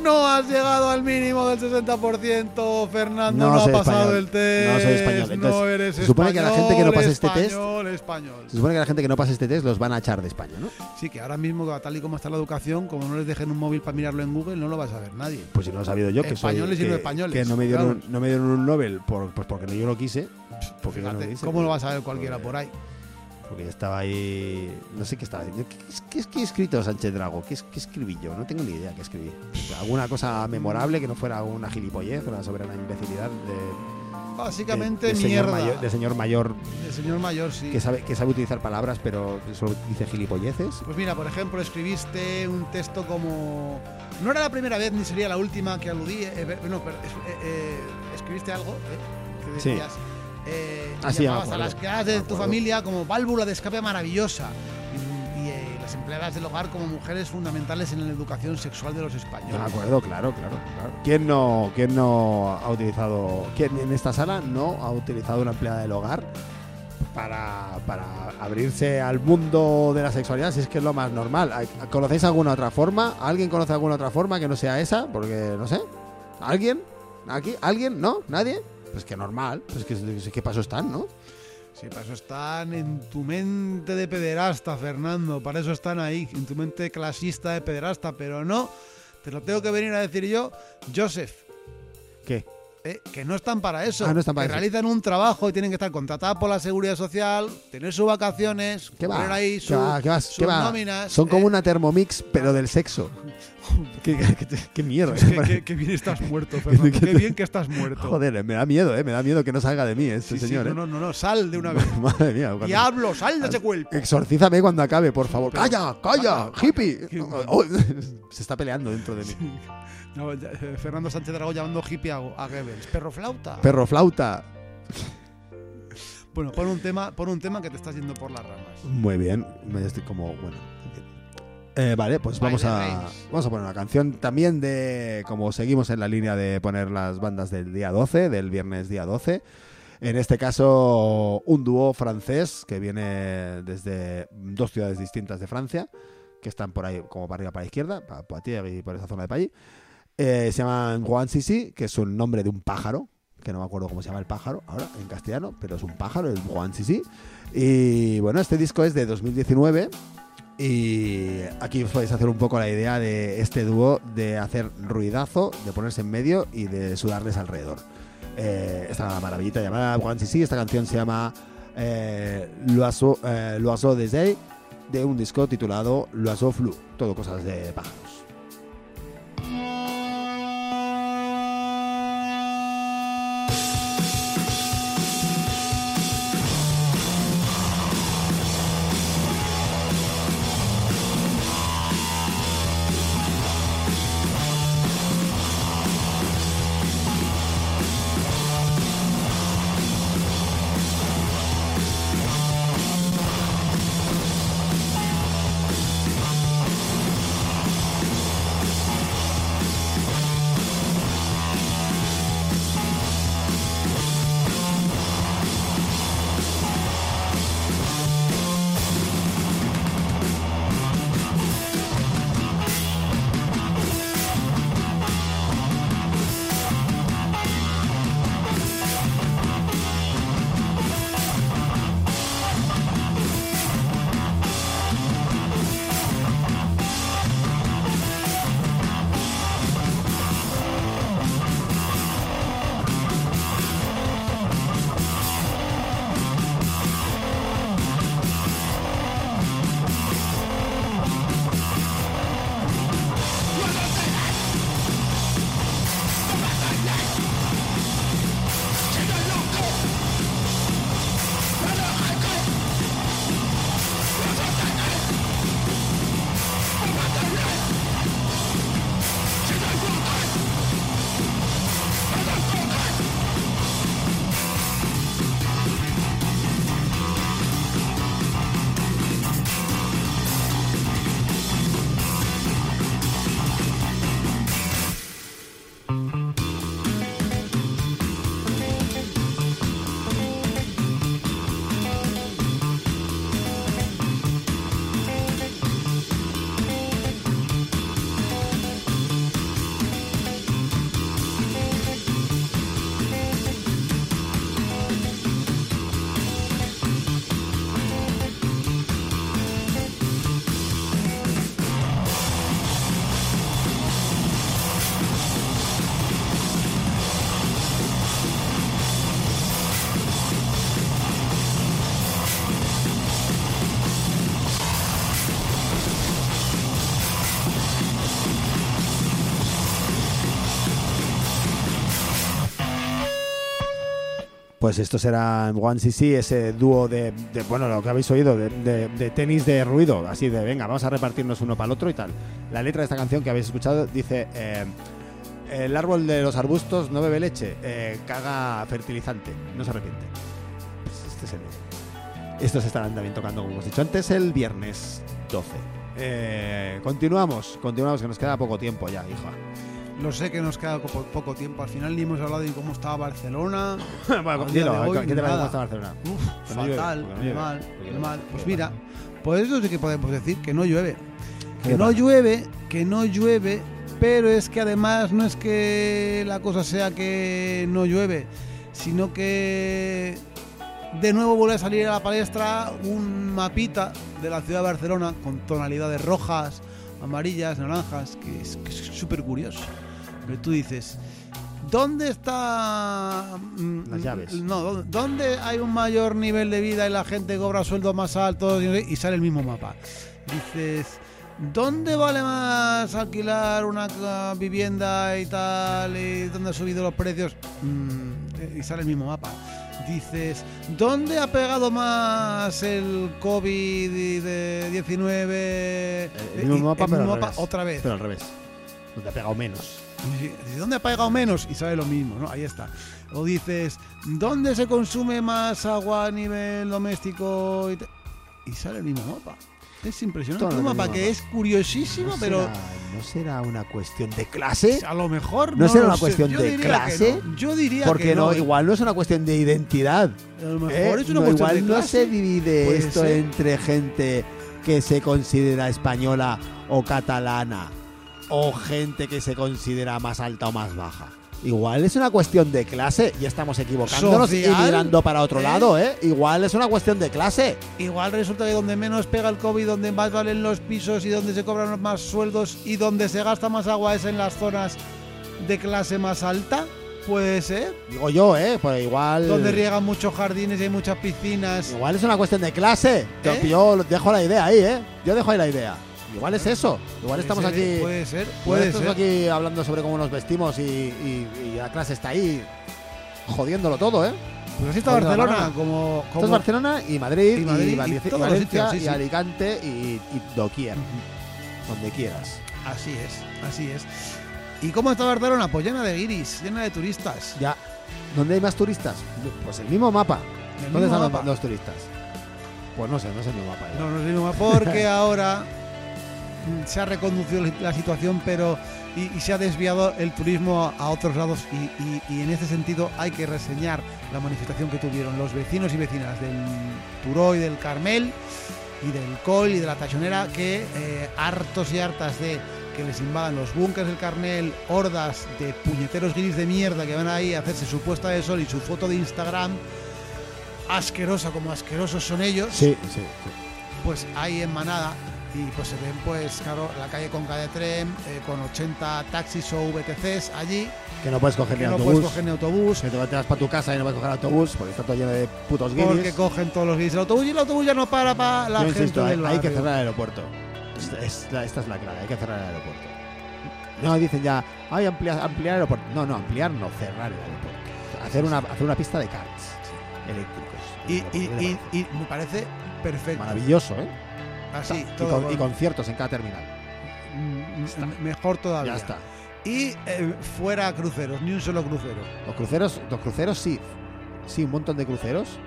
no has llegado al mínimo del 60%, Fernando. No No, ha pasado español. el test. No soy español. no eres se supone que la gente que no pase este test- español, español. Se supone que la gente que no pase este test los van a echar de España, ¿no? Sí, que ahora mismo, tal y como está la educación, como no les dejen un móvil para mirarlo en Google, no lo va a saber nadie. Pues si no lo he sabido yo, que soy. Españoles y que, no españoles, Que no me dieron, claro. no me dieron un Nobel por, pues porque yo lo quise. Porque no lo. ¿cómo lo va a saber cualquiera porque- por ahí? Porque yo estaba ahí. No sé qué estaba diciendo. ¿Qué, qué, qué he escrito Sánchez Drago? ¿Qué, es- qué escribí yo? No tengo ni idea qué escribí. Alguna cosa memorable que no fuera una gilipollez, una soberana imbecilidad de, Básicamente de- de señor mierda. mayor, de señor mayor El señor mayor, sí. que sabe, que sabe utilizar palabras, pero solo dice gilipolleces. Pues mira, por ejemplo, escribiste un texto como... No era la primera vez ni sería la última que aludí. eh, eh, no, pero, eh, eh, escribiste algo eh, que decías... Sí, ya me llamabas a las creadas de tu familia como válvula de escape maravillosa y, y, eh, las empleadas del hogar como mujeres fundamentales en la educación sexual de los españoles. me acuerdo, claro, claro, claro. ¿Quién no, quién no ha utilizado, quién en esta sala no ha utilizado una empleada del hogar para, para abrirse al mundo de la sexualidad? Si es que es lo más normal. ¿Hay- ¿Conocéis alguna otra forma? ¿Alguien conoce alguna otra forma que no sea esa? Porque, no sé. ¿Alguien? ¿Aquí? ¿Alguien? ¿No? ¿Nadie? Pues que normal. Pues que, ¿qué paso están, no? Sí, para eso están en tu mente de pederasta, Fernando. Para eso están ahí, en tu mente clasista de pederasta. Pero no, te lo tengo que venir a decir yo, Joseph. ¿Qué? ¿Eh? que no están para eso. Ah, no están para que eso. realizan un trabajo y tienen que estar contratados por la seguridad social, tener sus vacaciones, ¿Qué va? ahí ¿Qué su- va? ¿Qué va? sus ¿Qué va? nóminas. Son como ¿eh? una Thermomix, pero del sexo. ¿Qué, qué, mierda? Qué, bien estás muerto, Fernando. Qué bien que estás muerto. Joder, me da miedo, ¿eh? Me da miedo que no salga de mí este Sí, sí, señor, no, ¿eh? no, no, no, sal de una vez. Madre mía. cuando- Diablo, sal de ese cuerpo. Exorcízame cuando acabe, por favor. Pero- ¡Calla! ¡Calla! ¡Hippie! Qué- Oh, se está peleando dentro de mí. No, Fernando Sánchez Dragón llamando hippie a, a Perro flauta. Perro flauta. bueno, pon un tema, pon un tema que te estás yendo por las ramas. Muy bien. Me estoy como, bueno. Eh, vale, pues By vamos a, vamos a poner una canción también de, como seguimos en la línea de poner las bandas del día 12, del viernes día 12. En este caso, un dúo francés que viene desde dos ciudades distintas de Francia, que están por ahí, como para arriba, para la izquierda, para Poitiers y por esa zona de allí. Eh, se llaman Juan Sisi, que es un nombre de un pájaro, que no me acuerdo cómo se llama el pájaro ahora en castellano, pero es un pájaro, el Juan Sisi. Y bueno, este disco es de 2019 y aquí os podéis hacer un poco la idea de este dúo de hacer ruidazo, de ponerse en medio y de sudarles alrededor. Eh, esta maravillita llamada Juan Sisi, esta canción se llama eh, L'Oiseau eh, Ailes, de un disco titulado L'Oiseau Flu, todo cosas de pájaros. Pues esto será One CC, ese dúo de, bueno, lo que habéis oído, de tenis de ruido, así de, venga, vamos a repartirnos uno para el otro y tal. La letra de esta canción que habéis escuchado dice, eh, el árbol de los arbustos no bebe leche, eh, caga fertilizante, no se arrepiente. Pues este es el- Estos estarán también tocando, como hemos dicho antes, el viernes 12. Eh, continuamos, continuamos, que nos queda poco tiempo ya, hija. Lo sé que nos queda poco, poco tiempo. Al final ni hemos hablado de cómo estaba Barcelona. bueno, día dilo, hoy, ¿qué te parece cómo está Barcelona? Uf, llueve, fatal, porque no muy llueve, mal, porque muy no- mal. Pues porque mira, pues eso sí que podemos decir que no llueve. ¿Qué Que no llueve, que no llueve, pero es que además no es que la cosa sea que no llueve, sino que de nuevo vuelve a salir a la palestra un mapita de la ciudad de Barcelona con tonalidades rojas, amarillas, naranjas, que es que es súper curioso. Que tú dices, ¿dónde está... mm, Las llaves. No, ¿dó- ¿dónde hay un mayor nivel de vida y la gente cobra sueldos más altos y sale el mismo mapa? Dices, ¿dónde vale más alquilar una vivienda y tal? ¿Y dónde han subido los precios? Mm, y sale el mismo mapa. Dices, ¿dónde ha pegado más el COVID-19? El mismo mapa, pero al mapa revés. otra vez. Pero al revés. Donde ha pegado menos. ¿Dónde ha pagado menos? Y sale lo mismo, ¿no? Ahí está. O dices, ¿dónde se consume más agua a nivel doméstico? Y, te- y sale el mismo mapa. Es impresionante. Todo Un mapa que mapa. es curiosísimo, ¿No pero será, ¿No será una cuestión de clase? a lo mejor ¿No no, será una cuestión de clase? no. Yo diría Porque que no, no. igual no es una cuestión de identidad. A lo mejor ¿eh? es una No, cuestión igual de no clase. se divide Puede esto ser. entre gente que se considera española o catalana o gente que se considera más alta o más baja. Igual es una cuestión de clase y estamos equivocándonos Social, y mirando para otro ¿eh? lado, ¿eh? Igual es una cuestión de clase. Igual resulta que donde menos pega el COVID, donde más valen los pisos y donde se cobran más sueldos y donde se gasta más agua es en las zonas de clase más alta. Puede ser. Digo yo, ¿eh? Pues igual... Donde riegan muchos jardines y hay muchas piscinas. Igual es una cuestión de clase. Yo- ¿Eh? Yo dejo la idea ahí, ¿eh? Yo dejo ahí la idea. Igual es eso. Igual estamos ser, aquí... Puede ser, puede estamos ser. aquí hablando sobre cómo nos vestimos y, y- y la clase está ahí jodiéndolo todo, ¿eh? Pues así está Barcelona, mano. como, Esto como es Barcelona y Madrid Y y, Madrid y los Valencia sitios, sí, y. Alicante y, y doquier, donde quieras. Así es, así es. ¿Y cómo está Barcelona? Pues llena de guiris, llena de turistas. Ya, ¿dónde hay más turistas? Pues el mismo mapa. El ¿Dónde mismo están los- mapa. los turistas? Pues no sé, no es el mismo mapa. No, no es el mismo mapa, porque ahora se ha reconducido la situación, pero y, y se ha desviado el turismo a, otros lados y, y- y en este sentido hay que reseñar la manifestación que tuvieron los vecinos y vecinas del Turó y del Carmel y del Col y de la Tachonera que eh, hartos y hartas de que les invadan los búnkers del Carmel, hordas de puñeteros guiris de mierda que van ahí a hacerse su puesta de sol y su foto de Instagram, asquerosa como asquerosos son ellos Sí, sí, sí. pues ahí en manada y pues se ven pues claro la calle Conca de Tren eh, con 80 taxis o VTCs allí Que no puedes coger que ni no autobús. puedes coger ni autobús Que te vas para tu casa y no puedes coger autobús porque está todo lleno de putos guiris. porque cogen todos los guiris el autobús y el autobús ya no para para la Yo gente insisto, hay, del hay que cerrar el aeropuerto. Esta es, la, esta es la clave, hay que cerrar el aeropuerto. No dicen ya, ay, ampliar, ampliar el aeropuerto. No, no, ampliar no, cerrar el aeropuerto. Hacer una, hacer una pista de karts eléctricos. y, y me parece perfecto Maravilloso, ¿eh? Así y, con- y con- conciertos en cada terminal. mm, está. mejor todavía Ya está. y eh, fuera cruceros ni un solo crucero Los cruceros, los cruceros sí. Sí, un montón de cruceros,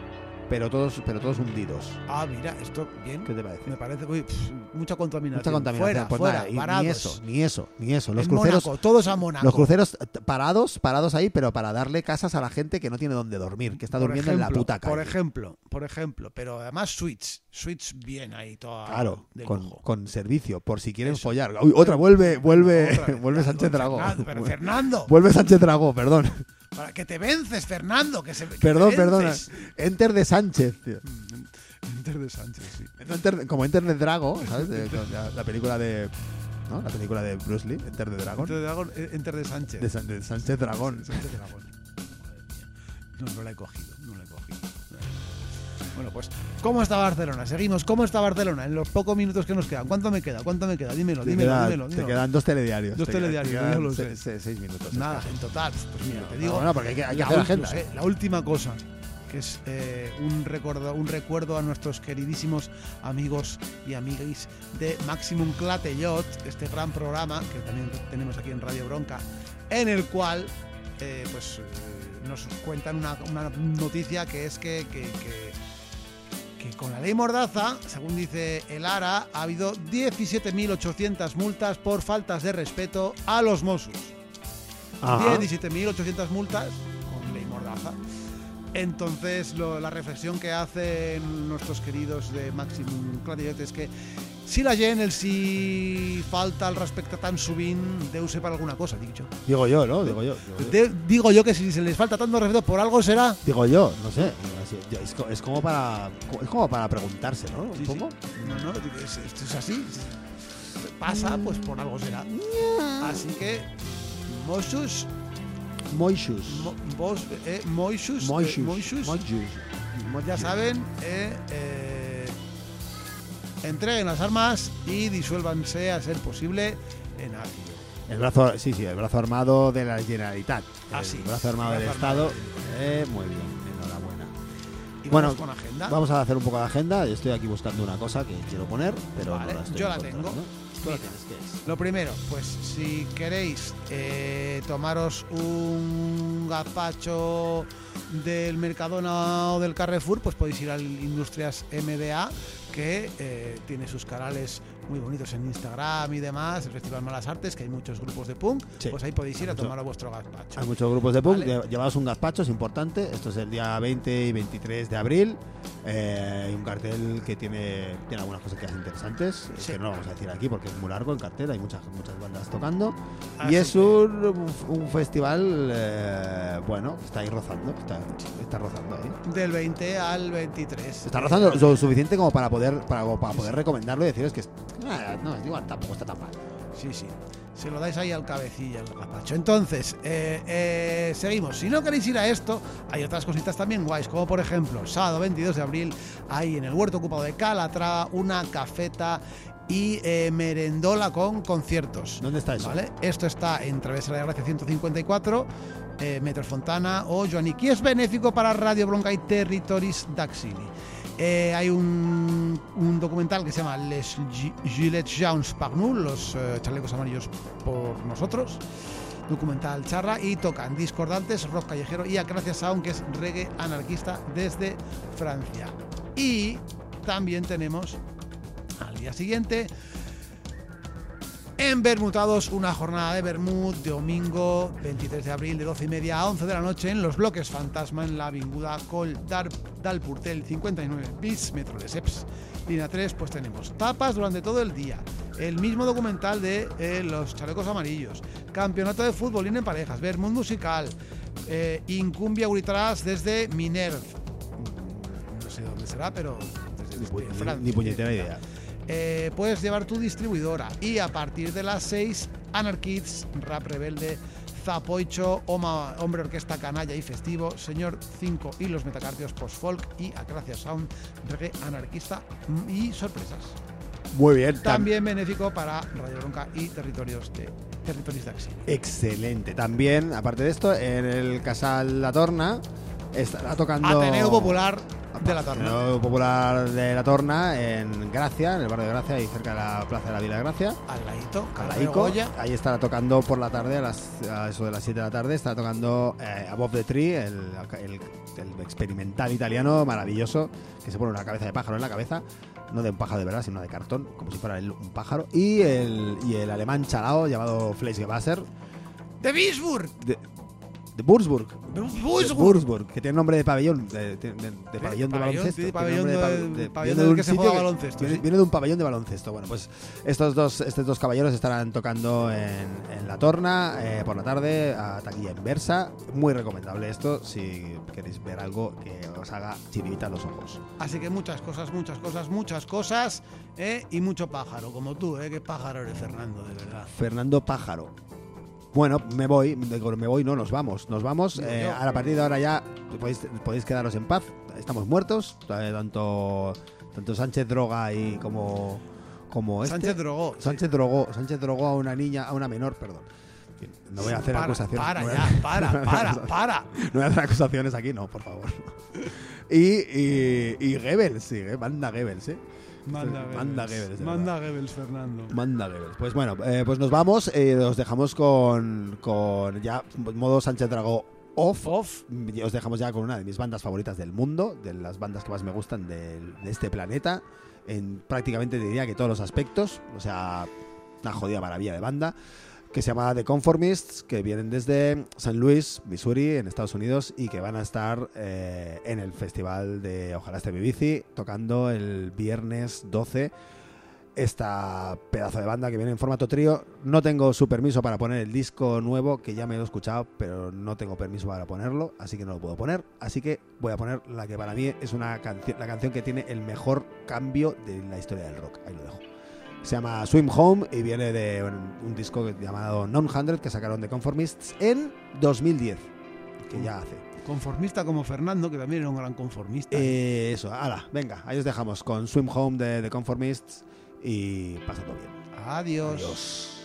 pero todos, pero todos hundidos. ah mira esto bien ¿Qué te parece? me parece uy, mucha contaminación Mucha contaminación. fuera pues fuera nada, parados ni eso, ni eso, ni eso. Los En cruceros, Mónaco, todos a Mónaco Los cruceros parados, parados ahí, pero para darle casas a la gente que no tiene dónde dormir, que está Por durmiendo en la puta calle. Por ejemplo, por ejemplo, pero además suites, suites bien ahí toda claro, de con, con servicio, por si quieren Eso. follar. Uy, otra, vuelve, vuelve, Otra vuelve Sánchez Dragó. Fernando, pero Fernando, Vuelve Sánchez Dragó, perdón. Para que te vences, Fernando, que se que Perdón, te perdona. Enter de Sánchez, tío. Enter de Sánchez, sí. Enter- como Enter de Drago, ¿sabes? De- la, la película de. ¿No? La película de Bruce Lee, Enter de Dragon. Enter de, Dragón, eh, Enter de Sánchez. De, San- de Sánchez Dragón. Sánchez Dragón. Madre mía. No, no la he cogido. Bueno, pues, ¿cómo está Barcelona? Seguimos, ¿cómo está Barcelona? En los pocos minutos que nos quedan. ¿Cuánto me queda? ¿Cuánto me queda? Dímelo, Te, dímelo, queda- dímelo. te dímelo. quedan dos telediarios. Dos Te telediarios, te quedan sé. seis minutos. Nada, en total. Pues mira, te digo. bueno, porque hay que, hay que la, hacer agenda. la última cosa, que es eh, un, recuerdo, un recuerdo a nuestros queridísimos amigos y amiguis de Maximum Clatellot, este gran programa que también tenemos aquí en Radio Bronca, en el cual eh, pues, eh, nos cuentan una, una noticia que es que, que- que- que con la ley Mordaza, según dice el ARA, ha habido 17.800 multas por faltas de respeto a los Mossos. Ajá. 17.800 multas. Entonces, lo- la reflexión que hacen nuestros queridos de Maximum Clatellot es que si la gent el si falta al respecte tan sovint deu ser per alguna cosa, dic jo. Digo yo, ¿no? Digo yo. Digo yo. De- digo yo que si se les falta tanto respeto por algo será. Digo yo, no sé. Así- Es, co- es como para es como para preguntarse, ¿no? Sí, sí. No, no, es- esto es así. Pasa, pues por algo será. Así que, Mossos, Moishus. Mo- vos, eh, Moishus, eh, Moishus. Moishus, Moishus. ya saben, eh, eh, entreguen las armas y disuélvanse a ser posible en ácido. El brazo, sí, sí, el brazo armado de la Generalitat. Ah, el sí. brazo armado del Brazo Estado. armado. Eh, muy bien, enhorabuena. Y Bueno, vamos con agenda. Vamos a hacer un poco de agenda. Estoy aquí buscando una cosa que quiero poner, pero Vale, no la estoy yo la tengo. Lo primero, pues si queréis eh, tomaros un gazpacho del Mercadona o del Carrefour, pues podéis ir al Industrias MDA, que eh, tiene sus canales muy bonitos en Instagram y demás, el Festival Malas Artes, que hay muchos grupos de punk, Sí. pues ahí podéis ir a Mucho. tomar vuestro gazpacho. Hay muchos grupos de punk. Vale. lle- Llevaos un gazpacho, es importante. Esto es el día 20 y 23 de abril. Eh, hay un cartel que tiene, tiene algunas cosas que interesantes, eh, Sí. que no vamos a decir aquí porque es muy largo el cartel. Hay muchas, muchas bandas tocando. Así y es que- un, un festival, eh, bueno, está ahí rozando. Está, está rozando ahí. Del 20 al 23. Está rozando lo suficiente como para poder, para, como para poder recomendarlo y deciros que es- ah, no, igual tampoco está tan mal. Sí, sí. Se lo dais ahí al cabecilla, al gazpacho. Entonces, eh, eh, seguimos. Si no queréis ir a esto, hay otras cositas también guays, como por ejemplo, sábado 22 de abril, hay en el huerto ocupado de Calatrava una cafeta y eh, merendola con conciertos. ¿Dónde está eso? ¿Vale? Esto está en Travesera de Gracia 154, eh, Metros Fontana o Joanic. Y es benéfico para Radio Bronca y Territoris d'Axili. Eh, hay un, documental que se llama Les Gi- Gilets Jaunes par los eh, chalecos amarillos por nosotros. Documental charra y tocan discordantes, rock callejero y Acracia Sound, que es reggae anarquista desde Francia. Y también tenemos al día siguiente en Bermutados, una jornada de Bermud, domingo 23 de abril de 12 y media a 11 de la noche en los bloques Fantasma en la Avinguda Col Dar, Dal Purtel 59 bis, metro de Seps. Línea 3, pues tenemos tapas durante todo el día. El mismo documental de eh, los chalecos amarillos. Campeonato de fútbol en parejas. Bermud musical. Eh, Incumbia Uritraras desde Minerv. No sé dónde será, pero desde ni- Francia. ni puñetera idea. Eh, puedes llevar tu distribuidora y a partir de las 6 Anarchids, Rap Rebelde, Zapoicho, Oma- Hombre Orquesta Canalla y Festivo, Señor 5 y los Metacardios Post Folk y Acracia Sound, Reggae Anarquista y sorpresas. Muy bien. tam- También benéfico para Radio Bronca y Territorios de Territorios de Axi. Excelente. También, aparte de esto, en el Casal La Torna estará tocando. Ateneo Popular de la Torna. Ateneo Popular de La Torna en Gracia, en el barrio de Gracia, ahí cerca de la Plaza de la Vila de Gracia. Al ladito, a la Carrero ICO. Goya. Ahí estará tocando por la tarde, a, las, a eso de las 7 de la tarde, estará tocando eh, Above the Tree, el, el- el experimental italiano maravilloso, que se pone una cabeza de pájaro en la cabeza, no de un pájaro de verdad, sino de cartón, como si fuera el- un pájaro, y el, y el alemán chalao llamado Fleischgewasser, De Bisburg. de, de Würzburg. De de Würzburg. Würzburg, que tiene nombre de pabellón, de, de- de- de pabellón de baloncesto. pabellón de- pabellón un que se juega baloncesto, Viene, de un pabellón de baloncesto. Bueno, pues estos dos, estos dos caballeros estarán tocando en, en La Torna eh, por la tarde a taquilla inversa. Muy recomendable esto si queréis ver algo que os haga chirivita los ojos. Así que muchas cosas, muchas cosas, muchas cosas, ¿eh? y mucho pájaro, como tú, ¿eh? Qué pájaro eres, Fernando, de verdad. Fernando Pájaro. Bueno, me voy, me voy, no, nos vamos, nos vamos. Eh, a partir de ahora ya podéis, podéis quedaros en paz. Estamos muertos, eh, tanto, tanto Sánchez Droga y como, como este. Sánchez drogó. Sánchez drogó, Sánchez drogó a una niña, a una menor, perdón. No voy a hacer para, acusaciones. Para no ya, para, para, para. No voy a hacer acusaciones aquí, no, por favor. Y, y, y Goebbels, sí, eh, manda Goebbels, ¿eh? Manda Manda Goebbels. De Manda Goebbels, Fernando. Manda Goebbels. Pues bueno, eh, pues nos vamos. eh, os dejamos con, con ya modo Sánchez Dragó off. Off. Os dejamos ya con una de mis bandas favoritas del mundo, de las bandas que más me gustan del- de, este planeta, en prácticamente diría que todos los aspectos. O sea, una jodida maravilla de banda. Que se llama The Conformists, que vienen desde San Luis, Missouri, en Estados Unidos, y que van a estar eh, en el festival de Ojalá esté mi bici, tocando el viernes 12 esta pedazo de banda que viene en formato trío. No tengo su permiso para poner el disco nuevo, que ya me he escuchado, pero no tengo permiso para ponerlo, así que no lo puedo poner. Así que voy a poner la que para mí es una la canción que tiene el mejor cambio de la historia del rock. Ahí lo dejo. Se llama Swim Home y viene de un, disco llamado Non Hundred que sacaron de Conformists en 2010, que ya hace. Conformista como Fernando, que también era un gran conformista. ¿eh? Eh, eso, ala, venga, ahí os dejamos con Swim Home de, de Conformists y pasa todo bien. Adiós. Adiós.